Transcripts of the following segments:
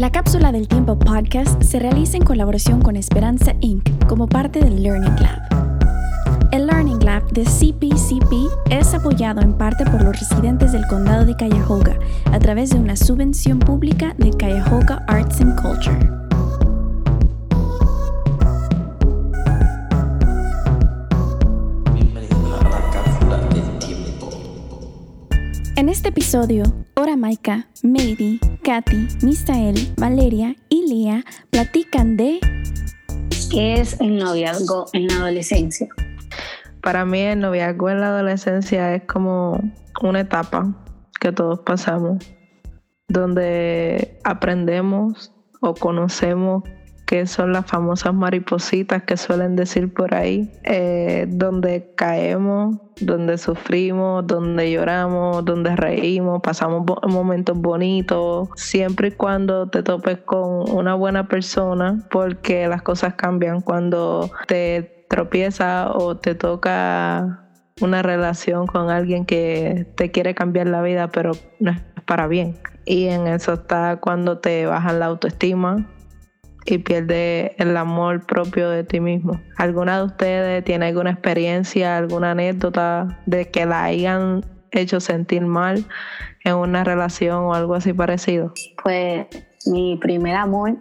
La cápsula del tiempo podcast se realiza en colaboración con Esperanza Inc. como parte del Learning Lab. El Learning Lab de CPCP es apoyado en parte por los residentes del condado de Cuyahoga a través de una subvención pública de Cuyahoga Arts and Culture. En este episodio, Ora Maika, Mady, Katy, Misael, Valeria y Lía platican de ¿Qué es el noviazgo en la adolescencia? Para mí el noviazgo en la adolescencia es como una etapa que todos pasamos, donde aprendemos o conocemos que son las famosas maripositas que suelen decir por ahí, eh, donde caemos, donde sufrimos, donde lloramos, donde reímos, pasamos momentos bonitos, siempre y cuando te topes con una buena persona, porque las cosas cambian cuando te tropiezas o te toca una relación con alguien que te quiere cambiar la vida, pero no es para bien. Y en eso está cuando te bajan la autoestima, y pierde el amor propio de ti mismo. ¿Alguna de ustedes tiene alguna experiencia, alguna anécdota de que la hayan hecho sentir mal en una relación o algo así parecido? Pues mi primer amor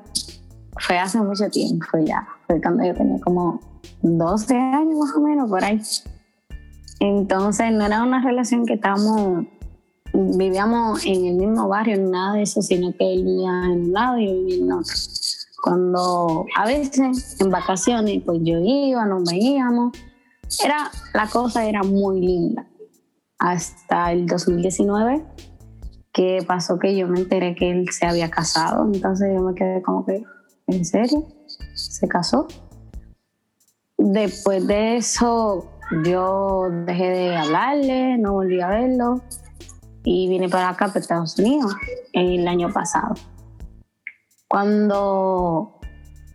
fue hace mucho tiempo, fue ya, fue cuando yo tenía como 12 años más o menos por ahí. Entonces no era una relación que estábamos, vivíamos en el mismo barrio, nada de eso, sino que él vivía en un lado y yo vivía en otro. Cuando a veces en vacaciones, pues yo iba, nos veíamos. Era, la cosa era muy linda. Hasta el 2019, que pasó que yo me enteré que él se había casado. Entonces yo me quedé como que, ¿en serio? ¿Se casó? Después de eso, yo dejé de hablarle, no volví a verlo y vine para acá, para Estados Unidos, el año pasado. Cuando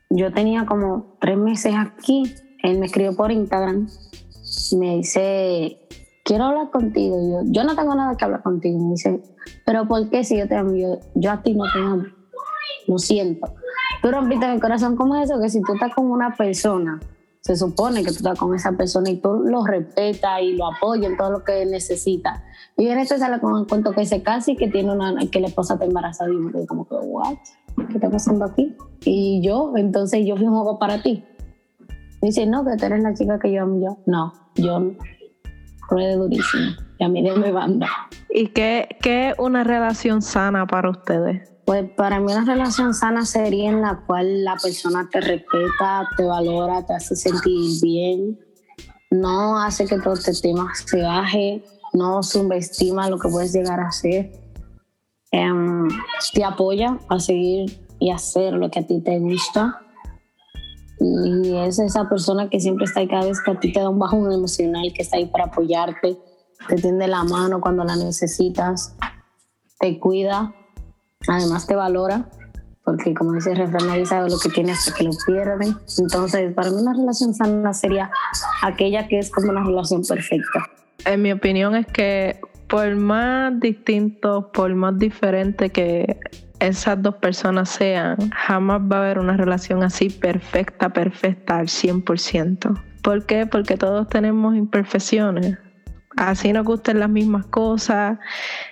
yo tenía como tres meses aquí, él me escribió por Instagram y me dice, quiero hablar contigo. Yo, yo no tengo nada que hablar contigo. Me dice, pero ¿por qué si yo te amo? Yo, a ti no te amo. Lo siento. Tú rompiste mi corazón como eso, que si tú estás con una persona, se supone que tú estás con esa persona y tú lo respetas y lo apoyas en todo lo que necesita. Y en este sale con el cuento que se casa y que tiene una, que la esposa está embarazada y yo como que, what? ¿Qué está pasando aquí? Y yo, entonces yo fui un juego para ti. Me dice, no, que tú eres la chica que yo amo yo. No, yo ruede durísimo. Y a mí de mi banda. ¿Y qué, qué es una relación sana para ustedes? Pues para mí una relación sana sería en la cual la persona te respeta, te valora, te hace sentir bien, no hace que tu autoestima se baje, no subestima lo que puedes llegar a ser Em, te apoya a seguir y hacer lo que a ti te gusta. Y es esa persona que siempre está ahí cada vez que a ti te da un bajón emocional, que está ahí para apoyarte, te tiende la mano cuando la necesitas, te cuida, además te valora, porque como dice el refrán, nadie sabe lo que tiene hasta que lo pierde. Entonces, para mí una relación sana sería aquella que es como una relación perfecta. En mi opinión es que por más distintos, por más diferente que esas dos personas sean, jamás va a haber una relación así perfecta, perfecta al 100%. ¿Por qué? Porque todos tenemos imperfecciones. Así nos gusten las mismas cosas.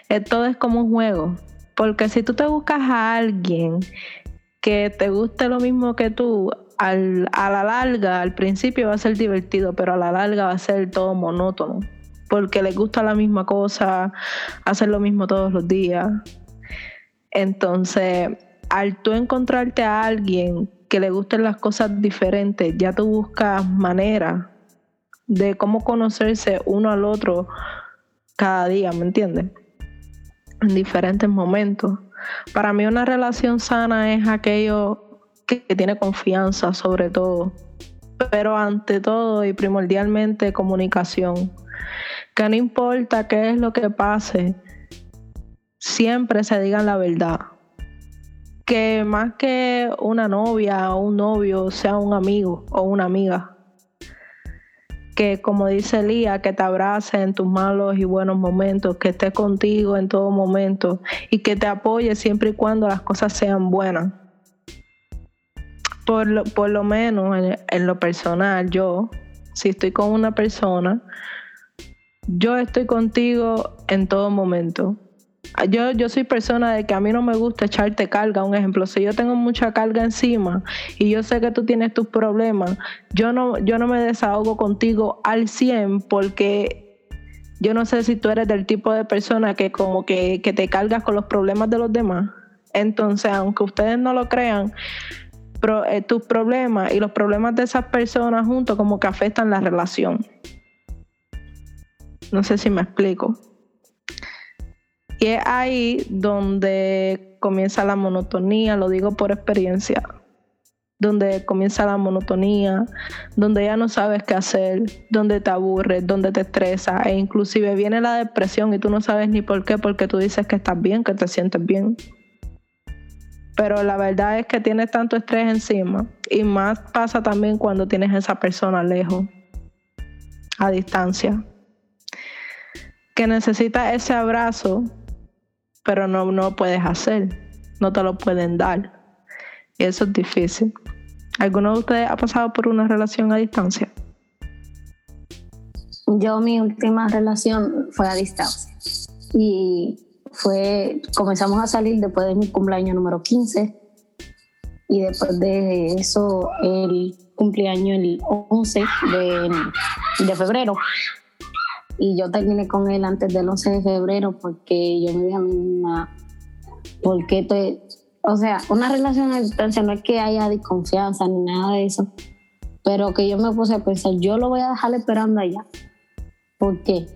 Eh, todo es como un juego. Porque si tú te buscas a alguien que te guste lo mismo que tú, a la larga, al principio va a ser divertido, pero a la larga va a ser todo monótono porque les gusta la misma cosa, hacer lo mismo todos los días. Entonces, al tú encontrarte a alguien que le gusten las cosas diferentes, ya tú buscas maneras de cómo conocerse uno al otro cada día, ¿me entiendes? En diferentes momentos. Para mí una relación sana es aquello que tiene confianza sobre todo, pero ante todo y primordialmente comunicación que no importa qué es lo que pase, siempre se digan la verdad. Que más que una novia o un novio sea un amigo o una amiga. que como dice Lía, que te abrace en tus malos y buenos momentos, que esté contigo en todo momento y que te apoye siempre y cuando las cosas sean buenas. Por lo, por lo menos en, en lo personal, yo, si estoy con una persona, yo estoy contigo en todo momento. Yo, yo soy persona de que a mí no me gusta echarte carga. Un ejemplo, si yo tengo mucha carga encima y yo sé que tú tienes tus problemas, yo no, yo no me desahogo contigo al 100 porque yo no sé si tú eres del tipo de persona que como que, que te cargas con los problemas de los demás. Entonces, aunque ustedes no lo crean, eh, tus problemas y los problemas de esas personas juntos como que afectan la relación. No sé si me explico. Y es ahí donde comienza la monotonía, lo digo por experiencia, donde comienza la monotonía, donde ya no sabes qué hacer, donde te aburres, donde te estresa e inclusive viene la depresión y tú no sabes ni por qué, porque tú dices que estás bien, que te sientes bien. Pero la verdad es que tienes tanto estrés encima y más pasa también cuando tienes a esa persona lejos, a distancia, que necesita ese abrazo pero no, no puedes hacer, no te lo pueden dar. Y eso es difícil. ¿Alguno de ustedes ha pasado por una relación a distancia? Yo mi última relación fue a distancia y fue, comenzamos a salir después de mi cumpleaños número 15 y después de eso el cumpleaños el 11 de, de febrero y yo terminé con él antes del 11 de febrero porque yo me dije a mí misma, ¿por qué te...? O sea, una relación a distancia no es que haya desconfianza ni nada de eso, pero que yo me puse a pensar, yo lo voy a dejar esperando allá. ¿Por qué?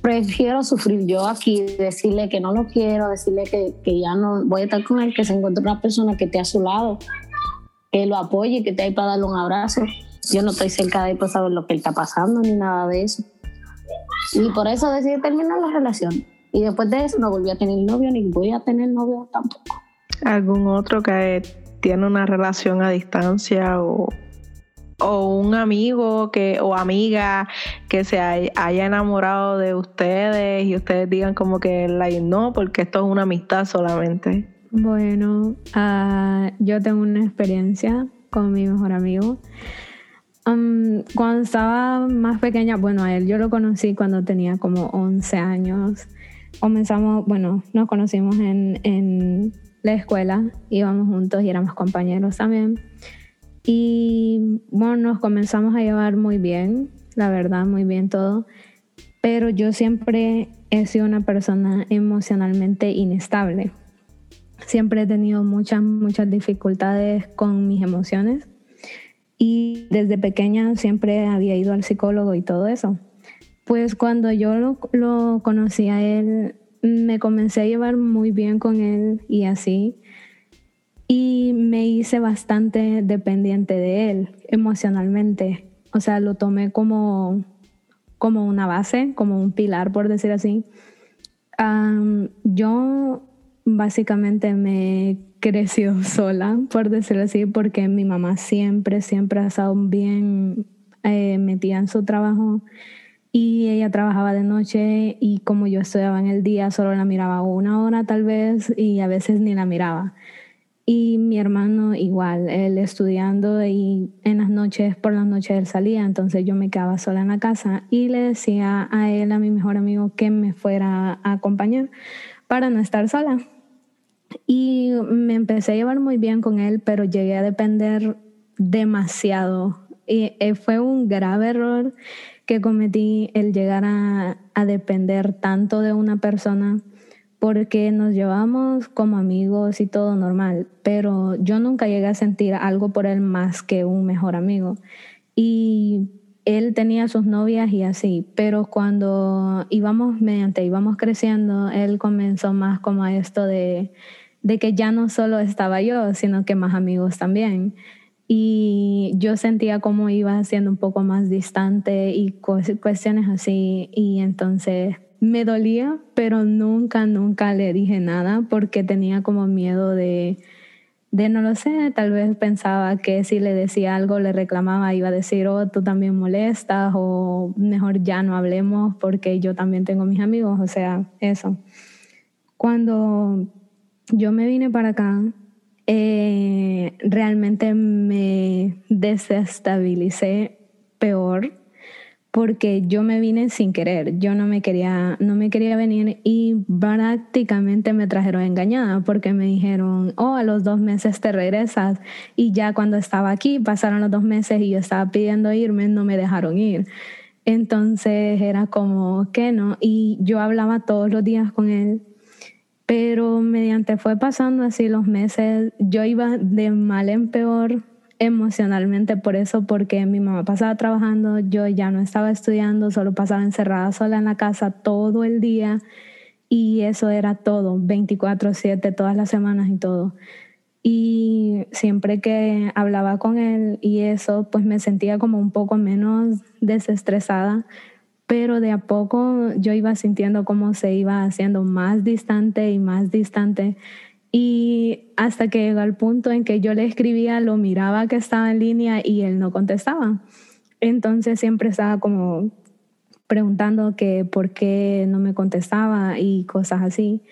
Prefiero sufrir yo aquí, decirle que no lo quiero, decirle que, que ya no voy a estar con él, que se encuentre una persona que esté a su lado, que lo apoye, que esté ahí para darle un abrazo. Yo no estoy cerca de él para saber lo que él está pasando ni nada de eso. Y por eso decidí terminar la relación. Y después de eso no volví a tener novio ni voy a tener novio tampoco. ¿Algún otro que tiene una relación a distancia o, o un amigo que o amiga que se haya enamorado de ustedes y ustedes digan como que la no porque esto es una amistad solamente? Bueno, uh, yo tengo una experiencia con mi mejor amigo cuando estaba más pequeña, bueno, a él yo lo conocí cuando tenía como 11 años. Comenzamos, bueno, nos conocimos en, en la escuela, íbamos juntos y éramos compañeros también. Y bueno, nos comenzamos a llevar muy bien, la verdad, muy bien todo. Pero yo siempre he sido una persona emocionalmente inestable. Siempre he tenido muchas, muchas dificultades con mis emociones y desde pequeña siempre había ido al psicólogo y todo eso. Pues cuando yo lo, lo conocí a él, me comencé a llevar muy bien con él y así. Y me hice bastante dependiente de él emocionalmente. O sea, lo tomé como, como una base, como un pilar, por decir así. yo básicamente me creció sola, por decirlo así, porque mi mamá siempre, siempre ha estado bien eh, metida en su trabajo y ella trabajaba de noche y como yo estudiaba en el día solo la miraba una hora tal vez y a veces ni la miraba. Y mi hermano igual, él estudiando y en las noches, por las noches él salía, entonces yo me quedaba sola en la casa y le decía a él, a mi mejor amigo, que me fuera a acompañar para no estar sola. Y me empecé a llevar muy bien con él, pero llegué a depender demasiado. Y eh, fue un grave error que cometí el llegar a, a depender tanto de una persona porque nos llevamos como amigos y todo normal, pero yo nunca llegué a sentir algo por él más que un mejor amigo. Y él tenía sus novias y así, pero cuando íbamos mediante íbamos creciendo, él comenzó más como a esto de de que ya no solo estaba yo, sino que más amigos también. Y yo sentía como iba siendo un poco más distante y cuestiones así. Y entonces me dolía, pero nunca, nunca le dije nada porque tenía como miedo de, de no lo sé, tal vez pensaba que si le decía algo, le reclamaba, iba a decir, oh, tú también molestas o mejor ya no hablemos porque yo también tengo mis amigos, o sea, eso. Cuando yo me vine para acá, eh, realmente me desestabilicé peor porque yo me vine sin querer, yo no me quería, no me quería venir y prácticamente me trajeron engañada porque me dijeron, oh, a los dos meses te regresas y ya cuando estaba aquí pasaron los dos meses y yo estaba pidiendo irme, no me dejaron ir. Entonces era como que no, y yo hablaba todos los días con él, pero mediante fue pasando así los meses, yo iba de mal en peor emocionalmente por eso, porque mi mamá pasaba trabajando, yo ya no estaba estudiando, solo pasaba encerrada sola en la casa todo el día y eso era todo, 24/7, todas las semanas y todo. Y siempre que hablaba con él y eso, pues me sentía como un poco menos desestresada, pero de a poco yo iba sintiendo cómo se iba haciendo más distante y más distante y hasta que llegó al punto en que yo le escribía, lo miraba que estaba en línea y él no contestaba. Entonces siempre estaba como preguntando que por qué no me contestaba y cosas así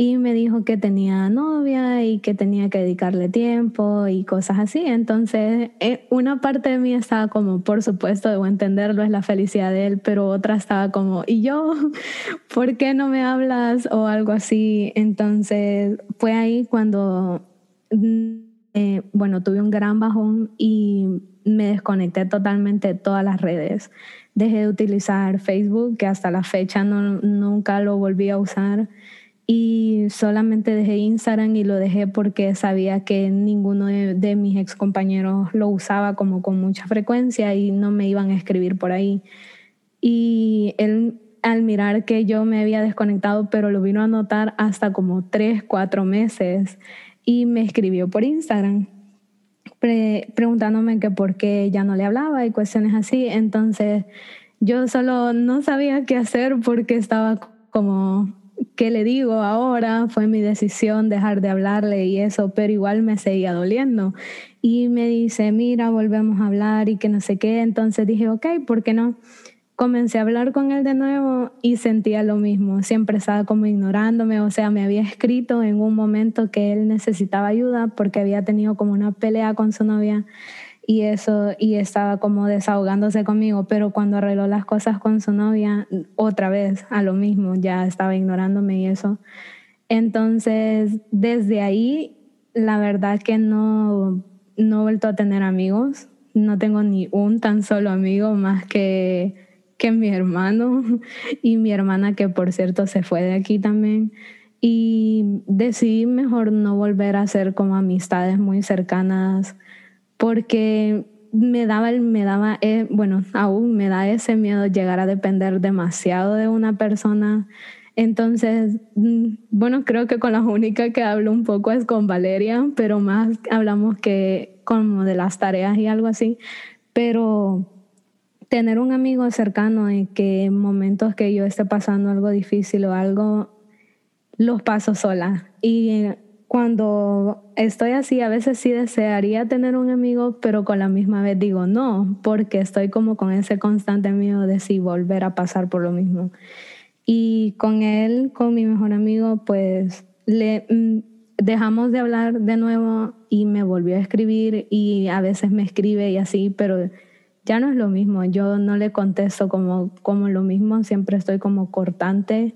y me dijo que tenía novia y que tenía que dedicarle tiempo y cosas así. Entonces, eh, una parte de mí estaba como, por supuesto, debo entenderlo, es la felicidad de él, pero otra estaba como, ¿y yo? ¿Por qué no me hablas? O algo así. Entonces, fue ahí cuando, eh, bueno, tuve un gran bajón y me desconecté totalmente de todas las redes. Dejé de utilizar Facebook, que hasta la fecha no, nunca lo volví a usar y solamente dejé Instagram y lo dejé porque sabía que ninguno de, mis ex compañeros lo usaba como con mucha frecuencia y no me iban a escribir por ahí. Y él al mirar que yo me había desconectado, pero lo vino a notar hasta como tres, cuatro meses y me escribió por Instagram preguntándome que por qué ya no le hablaba y cuestiones así. Entonces yo solo no sabía qué hacer porque estaba como ¿qué le digo ahora? Fue mi decisión dejar de hablarle y eso, pero igual me seguía doliendo. Y me dice, mira, volvemos a hablar y que no sé qué. Entonces dije, ok, ¿por qué no? Comencé a hablar con él de nuevo y sentía lo mismo. Siempre estaba como ignorándome, o sea, me había escrito en un momento que él necesitaba ayuda porque había tenido como una pelea con su novia y eso, y estaba como desahogándose conmigo, pero cuando arregló las cosas con su novia, otra vez a lo mismo, ya estaba ignorándome y eso. Entonces, desde ahí, la verdad que no, no he vuelto a tener amigos, no tengo ni un tan solo amigo más que, que mi hermano y mi hermana que por cierto se fue de aquí también y decidí mejor no volver a hacer como amistades muy cercanas porque me daba, me daba eh, bueno, aún me da ese miedo llegar a depender demasiado de una persona. Entonces, mm, bueno, creo que con la única que hablo un poco es con Valeria, pero más hablamos que como de las tareas y algo así. Pero tener un amigo cercano en que en momentos que yo esté pasando algo difícil o algo, los paso sola. Y cuando estoy así, a veces sí desearía tener un amigo, pero con la misma vez digo no, porque estoy como con ese constante miedo de si volver a pasar por lo mismo. Y con él, con mi mejor amigo, pues le mm, dejamos de hablar de nuevo y me volvió a escribir y a veces me escribe y así, pero ya no es lo mismo. Yo no le contesto como, como lo mismo, siempre estoy como cortante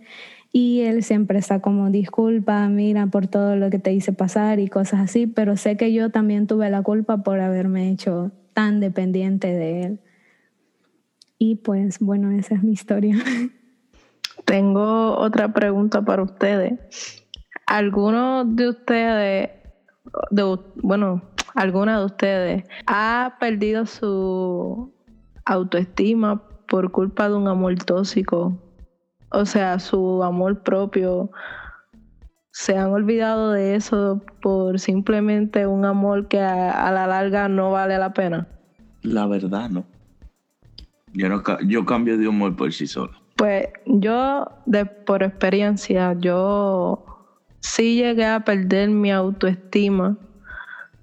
y él siempre está como, disculpa, mira por todo lo que te hice pasar y cosas así, pero sé que yo también tuve la culpa por haberme hecho tan dependiente de él. Y pues bueno, esa es mi historia. Tengo otra pregunta para ustedes. ¿Alguno de ustedes, de, bueno, alguna de ustedes ha perdido su autoestima por culpa de un amor tóxico o sea, su amor propio, se han olvidado de eso por simplemente un amor que a, la larga no vale la pena? La verdad, no. Yo, no, yo cambio de humor por sí solo. Pues yo, de, por experiencia, yo sí llegué a perder mi autoestima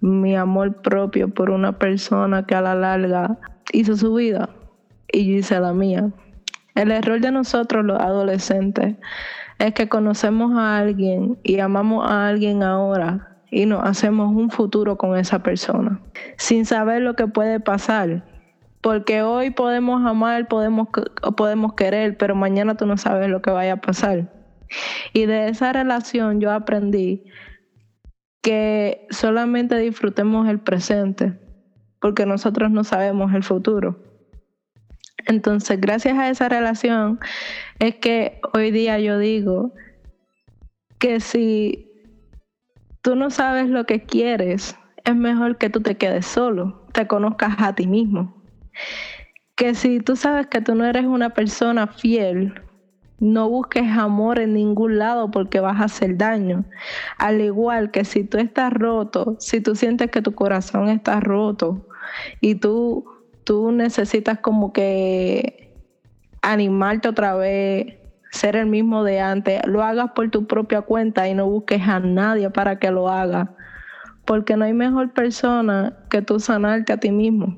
mi amor propio por una persona que a la larga hizo su vida y yo hice la mía. El error de nosotros los adolescentes es que conocemos a alguien y amamos a alguien ahora y nos hacemos un futuro con esa persona, sin saber lo que puede pasar. Porque hoy podemos amar, podemos, podemos querer, pero mañana tú no sabes lo que vaya a pasar. Y de esa relación yo aprendí que solamente disfrutemos el presente, porque nosotros no sabemos el futuro. Entonces, gracias a esa relación, es que hoy día yo digo que si tú no sabes lo que quieres, es mejor que tú te quedes solo, te conozcas a ti mismo. Que si tú sabes que tú no eres una persona fiel, no busques amor en ningún lado porque vas a hacer daño. Al igual que si tú estás roto, si tú sientes que tu corazón está roto y tú, tú necesitas como que animarte otra vez, ser el mismo de antes, lo hagas por tu propia cuenta y no busques a nadie para que lo haga. Porque no hay mejor persona que tú sanarte a ti mismo.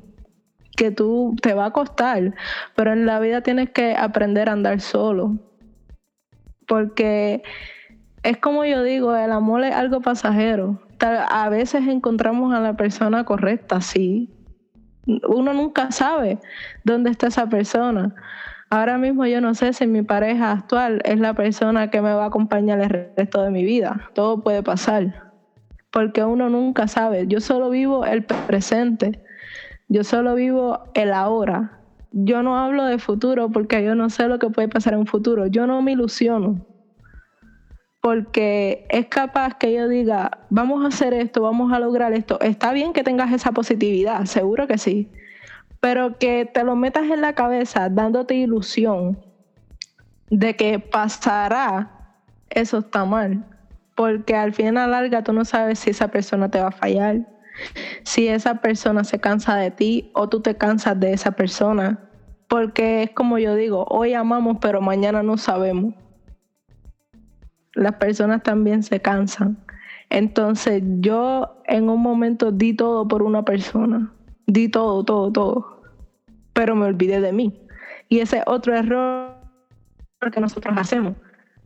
Que tú te va a costar, pero en la vida tienes que aprender a andar solo porque es como yo digo, el amor es algo pasajero. A veces encontramos a la persona correcta, sí. Uno nunca sabe dónde está esa persona. Ahora mismo yo no sé si mi pareja actual es la persona que me va a acompañar el resto de mi vida. Todo puede pasar. Porque uno nunca sabe. Yo solo vivo el presente. Yo solo vivo el ahora yo no hablo de futuro porque yo no sé lo que puede pasar en un futuro. Yo no me ilusiono. Porque es capaz que yo diga, vamos a hacer esto, vamos a lograr esto. Está bien que tengas esa positividad, seguro que sí. Pero que te lo metas en la cabeza dándote ilusión de que pasará, eso está mal. Porque al final a la larga tú no sabes si esa persona te va a fallar si esa persona se cansa de ti o tú te cansas de esa persona. Porque es como yo digo, hoy amamos pero mañana no sabemos. Las personas también se cansan. Entonces yo en un momento di todo por una persona. Di todo, todo, todo. Pero me olvidé de mí. Y ese es otro error que nosotros hacemos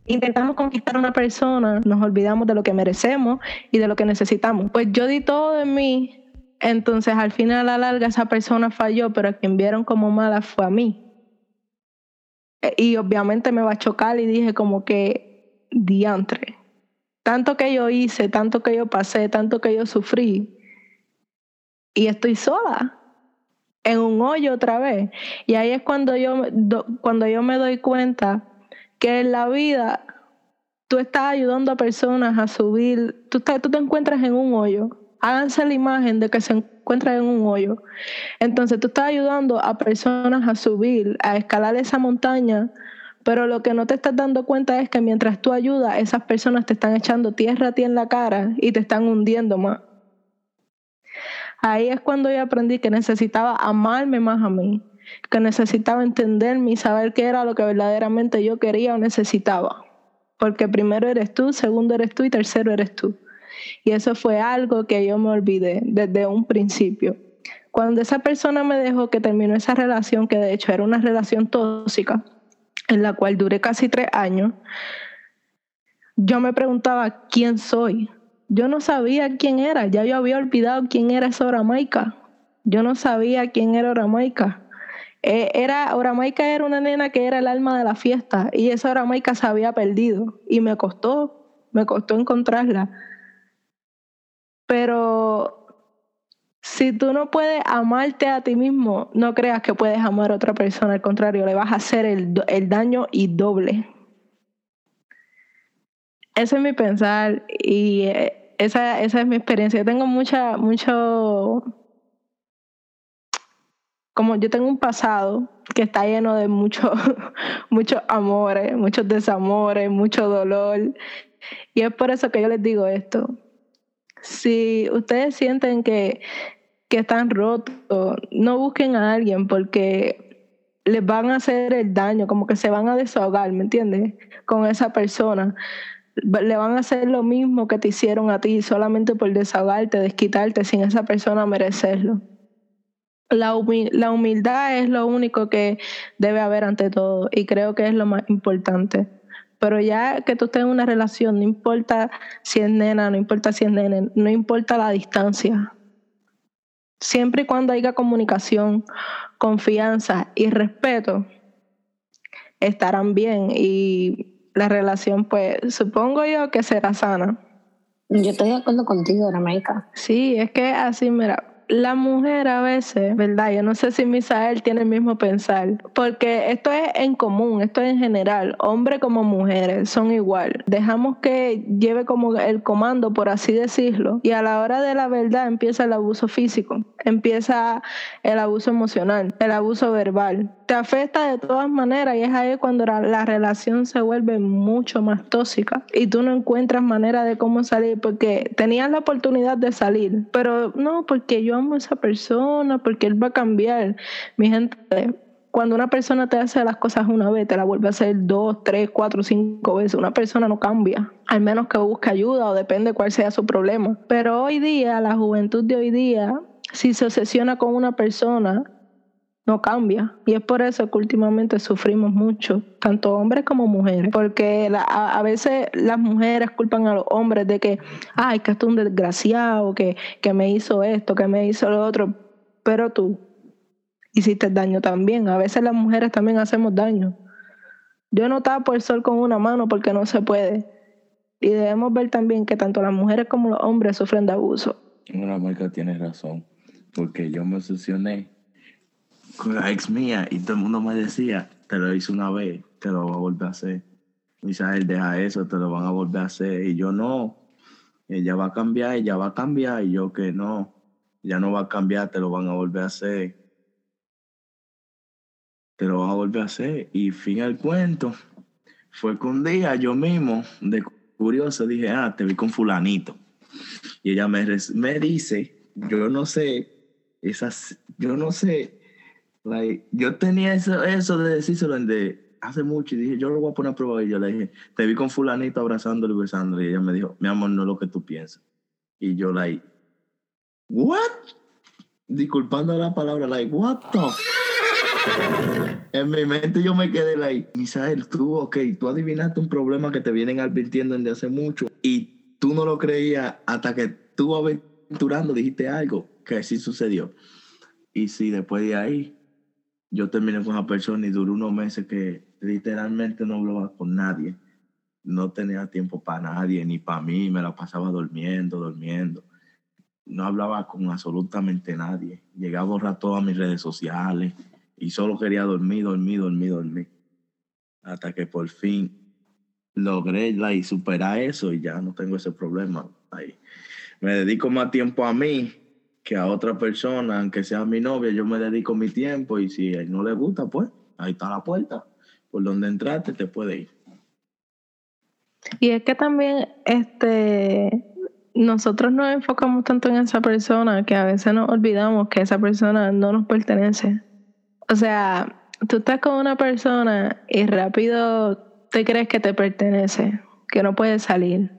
intentamos conquistar a una persona, nos olvidamos de lo que merecemos y de lo que necesitamos. Pues yo di todo de mí, entonces al final a la larga esa persona falló, pero a quien vieron como mala fue a mí. E, y obviamente me va a chocar y dije como que diantre. Tanto que yo hice, tanto que yo pasé, tanto que yo sufrí. Y estoy sola en un hoyo otra vez. Y ahí es cuando yo, cuando yo me doy cuenta que en la vida tú estás ayudando a personas a subir, tú, tú te encuentras en un hoyo. Háganse la imagen de que se encuentran en un hoyo. Entonces tú estás ayudando a personas a subir, a escalar esa montaña, pero lo que no te estás dando cuenta es que mientras tú ayudas, esas personas te están echando tierra a ti en la cara y te están hundiendo más. Ahí es cuando yo aprendí que necesitaba amarme más a mí que necesitaba entenderme y saber qué era lo que verdaderamente yo quería o necesitaba. Porque primero eres tú, segundo eres tú y tercero eres tú. Y eso fue algo que yo me olvidé desde un principio. Cuando esa persona me dejó que terminó esa relación, que de hecho era una relación tóxica, en la cual duré casi tres años, yo me preguntaba quién soy. Yo no sabía quién era, ya yo había olvidado quién era esa Oramaica. Yo no sabía quién era Oramaica. Eh, era, Oramaica era una nena que era el alma de la fiesta y esa Oramaica se había perdido y me costó, me costó encontrarla. Pero si tú no puedes amarte a ti mismo, no creas que puedes amar a otra persona, al contrario, le vas a hacer el, el daño y doble. Ese es mi pensar y eh, esa, esa es mi experiencia. Yo tengo mucha, mucho como yo tengo un pasado que está lleno de muchos muchos amores, muchos desamores, mucho dolor. Y es por eso que yo les digo esto. Si ustedes sienten que, que están rotos, no busquen a alguien porque les van a hacer el daño, como que se van a desahogar, ¿me entiendes? Con esa persona. le van a hacer lo mismo que te hicieron a ti solamente por desahogarte, desquitarte sin esa persona merecerlo. La, la humildad es lo único que debe haber ante todo y creo que es lo más importante. Pero ya que tú estés en una relación, no importa si es nena, no importa si es nene, no importa la distancia. Siempre y cuando haya comunicación, confianza y respeto, estarán bien y la relación, pues supongo yo que será sana. Yo estoy de acuerdo contigo, Ramaica. Sí, es que así, mira, la mujer a veces, ¿verdad? Yo no sé si Misael tiene el mismo pensar, porque esto es en común, esto es en general, hombre como mujeres son igual. Dejamos que lleve como el comando, por así decirlo, y a la hora de la verdad empieza el abuso físico, empieza el abuso emocional, el abuso verbal. Te afecta de todas maneras y es ahí cuando la, la relación se vuelve mucho más tóxica y tú no encuentras manera de cómo salir porque tenías la oportunidad de salir, pero no, porque yo amo a esa persona, porque él va a cambiar. Mi gente, cuando una persona te hace las cosas una vez, te la vuelve a hacer dos, tres, cuatro, cinco veces. Una persona no cambia, al menos que busque ayuda o depende cuál sea su problema. Pero hoy día, la juventud de hoy día, si se obsesiona con una persona, no cambia. Y es por eso que últimamente sufrimos mucho, tanto hombres como mujeres, porque a, veces las mujeres culpan a los hombres de que, ay, que esto es un desgraciado, que, que me hizo esto, que me hizo lo otro, pero tú hiciste daño también. A veces las mujeres también hacemos daño. Yo no tapo el sol con una mano porque no se puede. Y debemos ver también que tanto las mujeres como los hombres sufren de abuso. Una marca tiene razón, porque yo me obsesioné con la ex mía y todo el mundo me decía, te lo hice una vez, te lo va a volver a hacer. Misael, deja eso, te lo van a volver a hacer. Y yo no, ella va a cambiar, ella va a cambiar. Y yo que no, ya no va a cambiar, te lo van a volver a hacer. Te lo van a volver a hacer. Y fin al cuento, fue que un día yo mismo, de curioso, dije, ah, te vi con fulanito. Y ella me, me dice, yo no sé, esas, yo no sé yo tenía eso, eso de decírselo de hace mucho y dije, yo lo voy a poner a prueba. Y yo le dije, te vi con fulanito abrazándolo y besándolo. Y ella me dijo, mi amor, no es lo que tú piensas. Y yo, like, what? Disculpando la palabra, like, what the En mi mente yo me quedé like, Misael, tú, ok, tú adivinaste un problema que te vienen advirtiendo desde hace mucho y tú no lo creías hasta que tú aventurando dijiste algo que sí sucedió. Y sí, después de ahí, yo terminé con esa persona y duró unos meses que literalmente no hablaba con nadie. No tenía tiempo para nadie, ni para mí, me la pasaba durmiendo, durmiendo. No hablaba con absolutamente nadie. Llegaba a borrar todas mis redes sociales y solo quería dormir, dormir, dormir, dormir. Hasta que por fin logré y superar eso y ya no tengo ese problema. Ahí. Me dedico más tiempo a mí que a otra persona, aunque sea mi novia, yo me dedico mi tiempo y si a él no le gusta, pues ahí está la puerta. Por donde entraste te puede ir. Y es que también este nosotros nos enfocamos tanto en esa persona que a veces nos olvidamos que esa persona no nos pertenece. O sea, tú estás con una persona y rápido te crees que te pertenece, que no puedes salir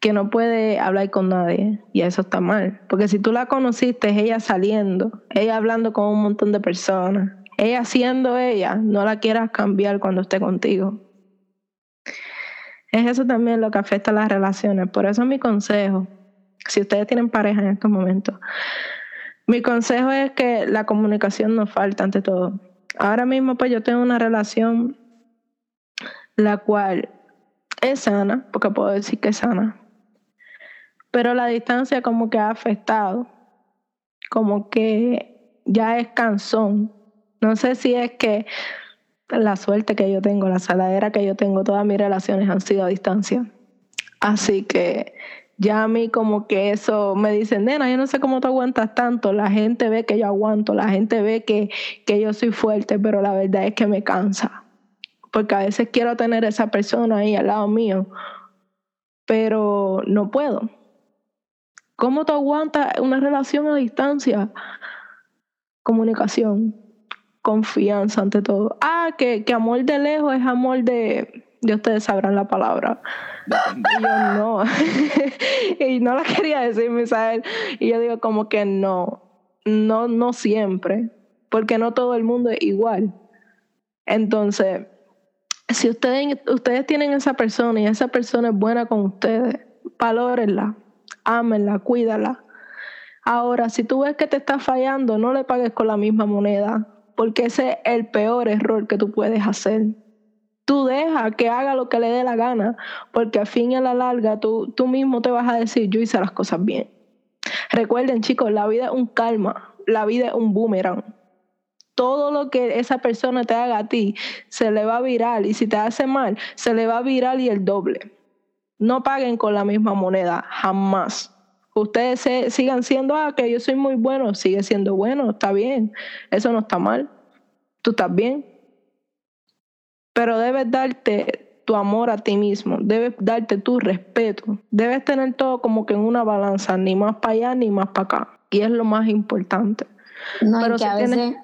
que no puede hablar con nadie. Y eso está mal. Porque si tú la conociste, ella saliendo, ella hablando con un montón de personas, ella siendo ella, no la quieras cambiar cuando esté contigo. Es eso también lo que afecta a las relaciones. Por eso mi consejo, si ustedes tienen pareja en estos momentos, mi consejo es que la comunicación nos falta ante todo. Ahora mismo pues yo tengo una relación la cual es sana, porque puedo decir que es sana, pero la distancia como que ha afectado, como que ya es cansón. No sé si es que la suerte que yo tengo, la saladera que yo tengo, todas mis relaciones han sido a distancia. Así que ya a mí como que eso me dicen, nena, yo no sé cómo tú aguantas tanto, la gente ve que yo aguanto, la gente ve que, que yo soy fuerte, pero la verdad es que me cansa. Porque a veces quiero tener esa persona ahí al lado mío, pero no puedo ¿Cómo tú aguantas una relación a distancia? Comunicación, confianza ante todo. Ah, que, que amor de lejos es amor de, Ya ustedes sabrán la palabra. Y yo no. y no la quería decir, Misael. Y yo digo como que no. No, no siempre. Porque no todo el mundo es igual. Entonces, si ustedes, ustedes tienen esa persona y esa persona es buena con ustedes, valórenla, ámenla, cuídala. Ahora, si tú ves que te está fallando, no le pagues con la misma moneda, porque ese es el peor error que tú puedes hacer. Tú deja que haga lo que le dé la gana, porque al fin y a la larga tú, tú mismo te vas a decir, yo hice las cosas bien. Recuerden, chicos, la vida es un calma, la vida es un boomerang todo lo que esa persona te haga a ti se le va a virar y si te hace mal, se le va a virar y el doble. No paguen con la misma moneda, jamás. Ustedes sigan siendo, ah, que yo soy muy bueno, sigue siendo bueno, está bien, eso no está mal, tú estás bien. Pero debes darte tu amor a ti mismo, debes darte tu respeto, debes tener todo como que en una balanza, ni más para allá ni más para acá. Y es lo más importante. No, Pero que a veces...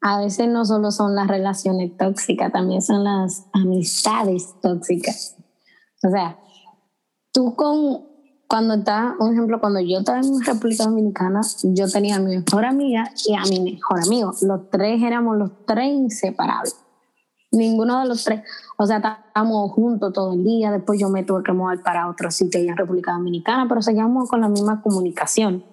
A veces no solo son las relaciones tóxicas, también son las amistades tóxicas. O sea, tú con, cuando estás, un ejemplo, cuando yo estaba en República Dominicana, yo tenía a mi mejor amiga y a mi mejor amigo. Los tres éramos los tres inseparables. Ninguno de los tres. O sea, estábamos juntos todo el día. Después yo me tuve que mover para otro sitio en República Dominicana, pero seguíamos con la misma comunicación.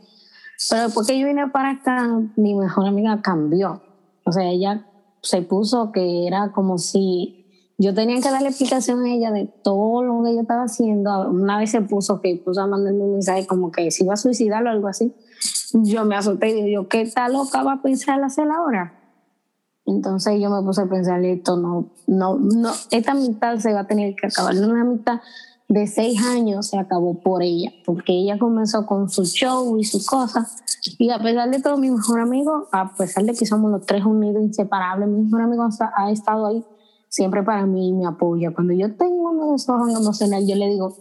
Pero después que yo vine para acá, mi mejor amiga cambió. O sea, ella se puso que era como si yo tenía que darle explicación a ella de todo lo que yo estaba haciendo. Una vez se puso que puso a mandarme un mensaje como que se iba a suicidar o algo así. Yo me asusté y digo, ¿qué tal loca va a pensar hacer ahora? Entonces yo me puse a pensar, esto no, no, no, esta mitad se va a tener que acabar. No una mitad de seis años se acabó por ella, porque ella comenzó con su show y sus cosas. Y a pesar de todo, mi mejor amigo, a pesar de que somos los tres unidos, inseparables, mi mejor amigo ha estado ahí siempre para mí y me apoya. Cuando yo tengo un desorden emocional, yo le digo,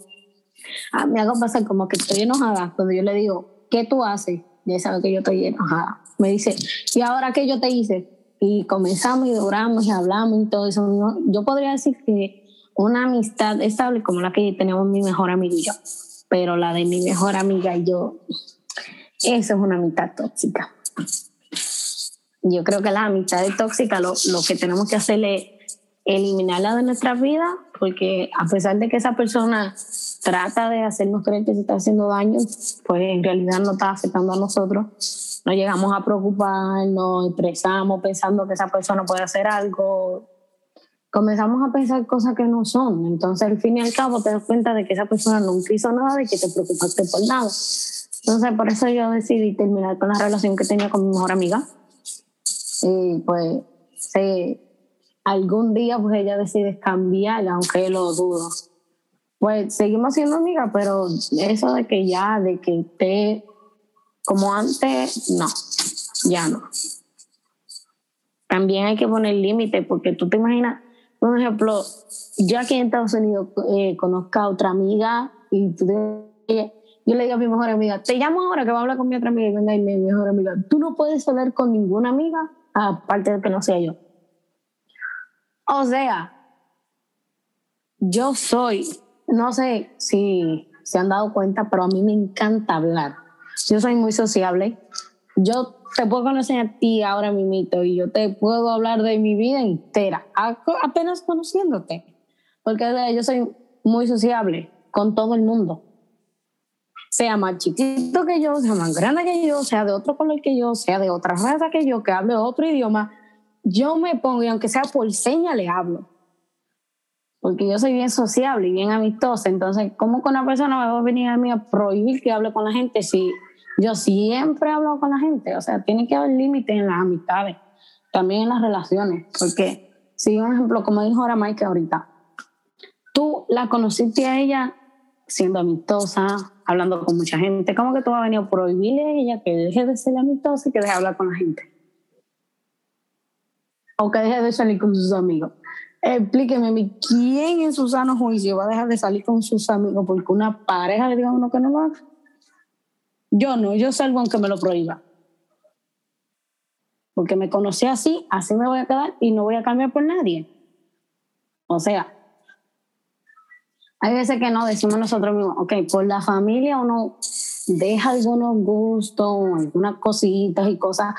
ah, me hago pasar como que estoy enojada. Cuando yo le digo, ¿qué tú haces? Ya sabe que yo estoy enojada. Me dice, ¿y ahora qué yo te hice? Y comenzamos y duramos y hablamos y todo eso. Yo podría decir que una amistad estable como la que tenemos mi mejor amigo y yo. Pero la de mi mejor amiga y yo, esa es una amistad tóxica. Yo creo que la amistad tóxica lo, lo que tenemos que hacer es eliminarla de nuestra vida, porque a pesar de que esa persona trata de hacernos creer que se está haciendo daño, pues en realidad no está afectando a nosotros. No llegamos a preocuparnos, expresamos pensando que esa persona puede hacer algo comenzamos a pensar cosas que no son. Entonces, al fin y al cabo, te das cuenta de que esa persona nunca hizo nada y que te preocupaste por nada. Entonces, por eso yo decidí terminar con la relación que tenía con mi mejor amiga. Y pues, algún día pues ella decide cambiar, aunque lo dudo. Pues seguimos siendo amigas, pero eso de que ya, de que esté como antes, no, ya no. También hay que poner límite, porque tú te imaginas, por ejemplo, yo aquí en Estados Unidos eh, conozco a otra amiga y tú yo le digo a mi mejor amiga, te llamo ahora que voy a hablar con mi otra amiga y venga y mi mejor amiga, tú no puedes hablar con ninguna amiga aparte de que no sea yo. O sea, yo soy, no sé si se han dado cuenta, pero a mí me encanta hablar. Yo soy muy sociable. Yo te puedo conocer a ti ahora mismo y yo te puedo hablar de mi vida entera, apenas conociéndote. Porque yo soy muy sociable con todo el mundo. Sea más chiquito que yo, sea más grande que yo, sea de otro color que yo, sea de otra raza que yo, que hable otro idioma, yo me pongo y aunque sea por seña le hablo. Porque yo soy bien sociable y bien amistosa. Entonces, ¿cómo con una persona me va a venir a mí a prohibir que hable con la gente si yo siempre hablo con la gente, o sea, tiene que haber límites en las amistades, también en las relaciones, porque si un ejemplo, como dijo ahora Mike ahorita, tú la conociste a ella siendo amistosa, hablando con mucha gente, ¿cómo que tú vas a venir a prohibirle a ella que deje de ser amistosa y que deje de hablar con la gente? O que deje de salir con sus amigos. Explíqueme, ¿quién en su sano juicio va a dejar de salir con sus amigos porque una pareja le diga a uno que no lo haga? Yo no, yo salgo aunque me lo prohíba. Porque me conocí así, así me voy a quedar y no voy a cambiar por nadie. O sea, hay veces que no decimos nosotros mismos, ok, por la familia uno deja algunos gustos, algunas cositas y cosas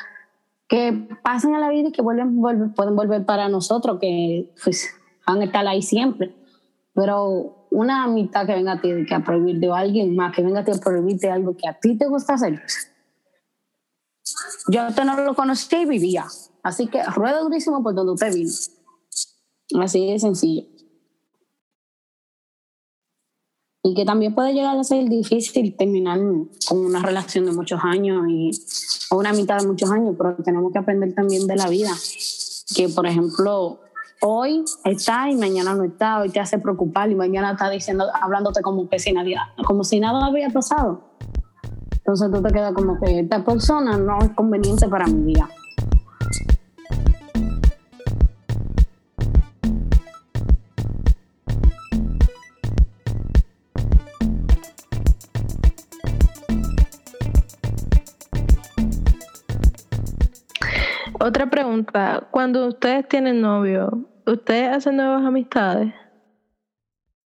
que pasan a la vida y que vuelven, pueden volver para nosotros, que pues, van a estar ahí siempre. Pero una amistad que venga a ti que a prohibirte o alguien más que venga a ti a prohibirte algo que a ti te gusta hacer. Yo usted no lo conocía y vivía. Así que rueda durísimo por donde usted vino. Así de sencillo. Y que también puede llegar a ser difícil terminar con una relación de muchos años y, o una mitad de muchos años, pero tenemos que aprender también de la vida. Que, por ejemplo, hoy está y mañana no está, hoy te hace preocupar y mañana está diciendo, hablándote como que si nada, como si nada había pasado. Entonces tú te quedas como que esta persona no es conveniente para mi vida. Otra pregunta, cuando ustedes tienen novio, ¿ustedes hacen nuevas amistades?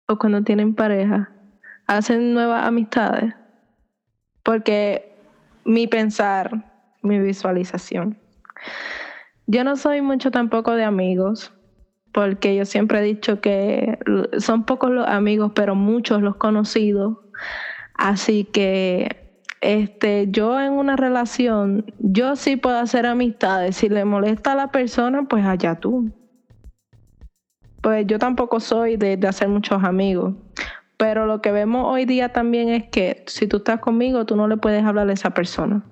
¿O cuando tienen pareja, hacen nuevas amistades? Porque mi pensar, mi visualización. Yo no soy mucho tampoco de amigos, porque yo siempre he dicho que son pocos los amigos, pero muchos los conocidos. Así que este, yo en una relación, yo sí puedo hacer amistades. Si le molesta a la persona, pues allá tú. Pues yo tampoco soy de, hacer muchos amigos. Pero lo que vemos hoy día también es que si tú estás conmigo, tú no le puedes hablar a esa persona.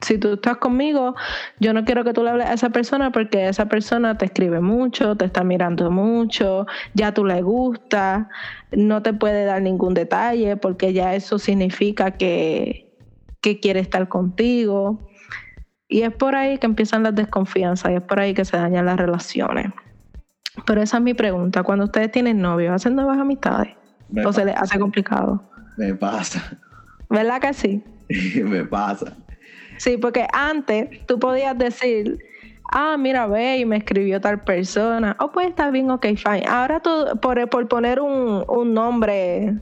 Si tú estás conmigo, yo no quiero que tú le hables a esa persona porque esa persona te escribe mucho, te está mirando mucho, ya tú le gusta, no te puede dar ningún detalle porque ya eso significa que, que quiere estar contigo. Y es por ahí que empiezan las desconfianzas y es por ahí que se dañan las relaciones. Pero esa es mi pregunta. Cuando ustedes tienen novio, ¿hacen nuevas amistades? ¿O se les hace complicado? Me pasa. ¿Verdad que sí? me pasa. Sí, porque antes tú podías decir, ah, mira, ve, y me escribió tal persona. Oh, pues está bien, ok, fine. Ahora tú, por, por poner un, un nombre,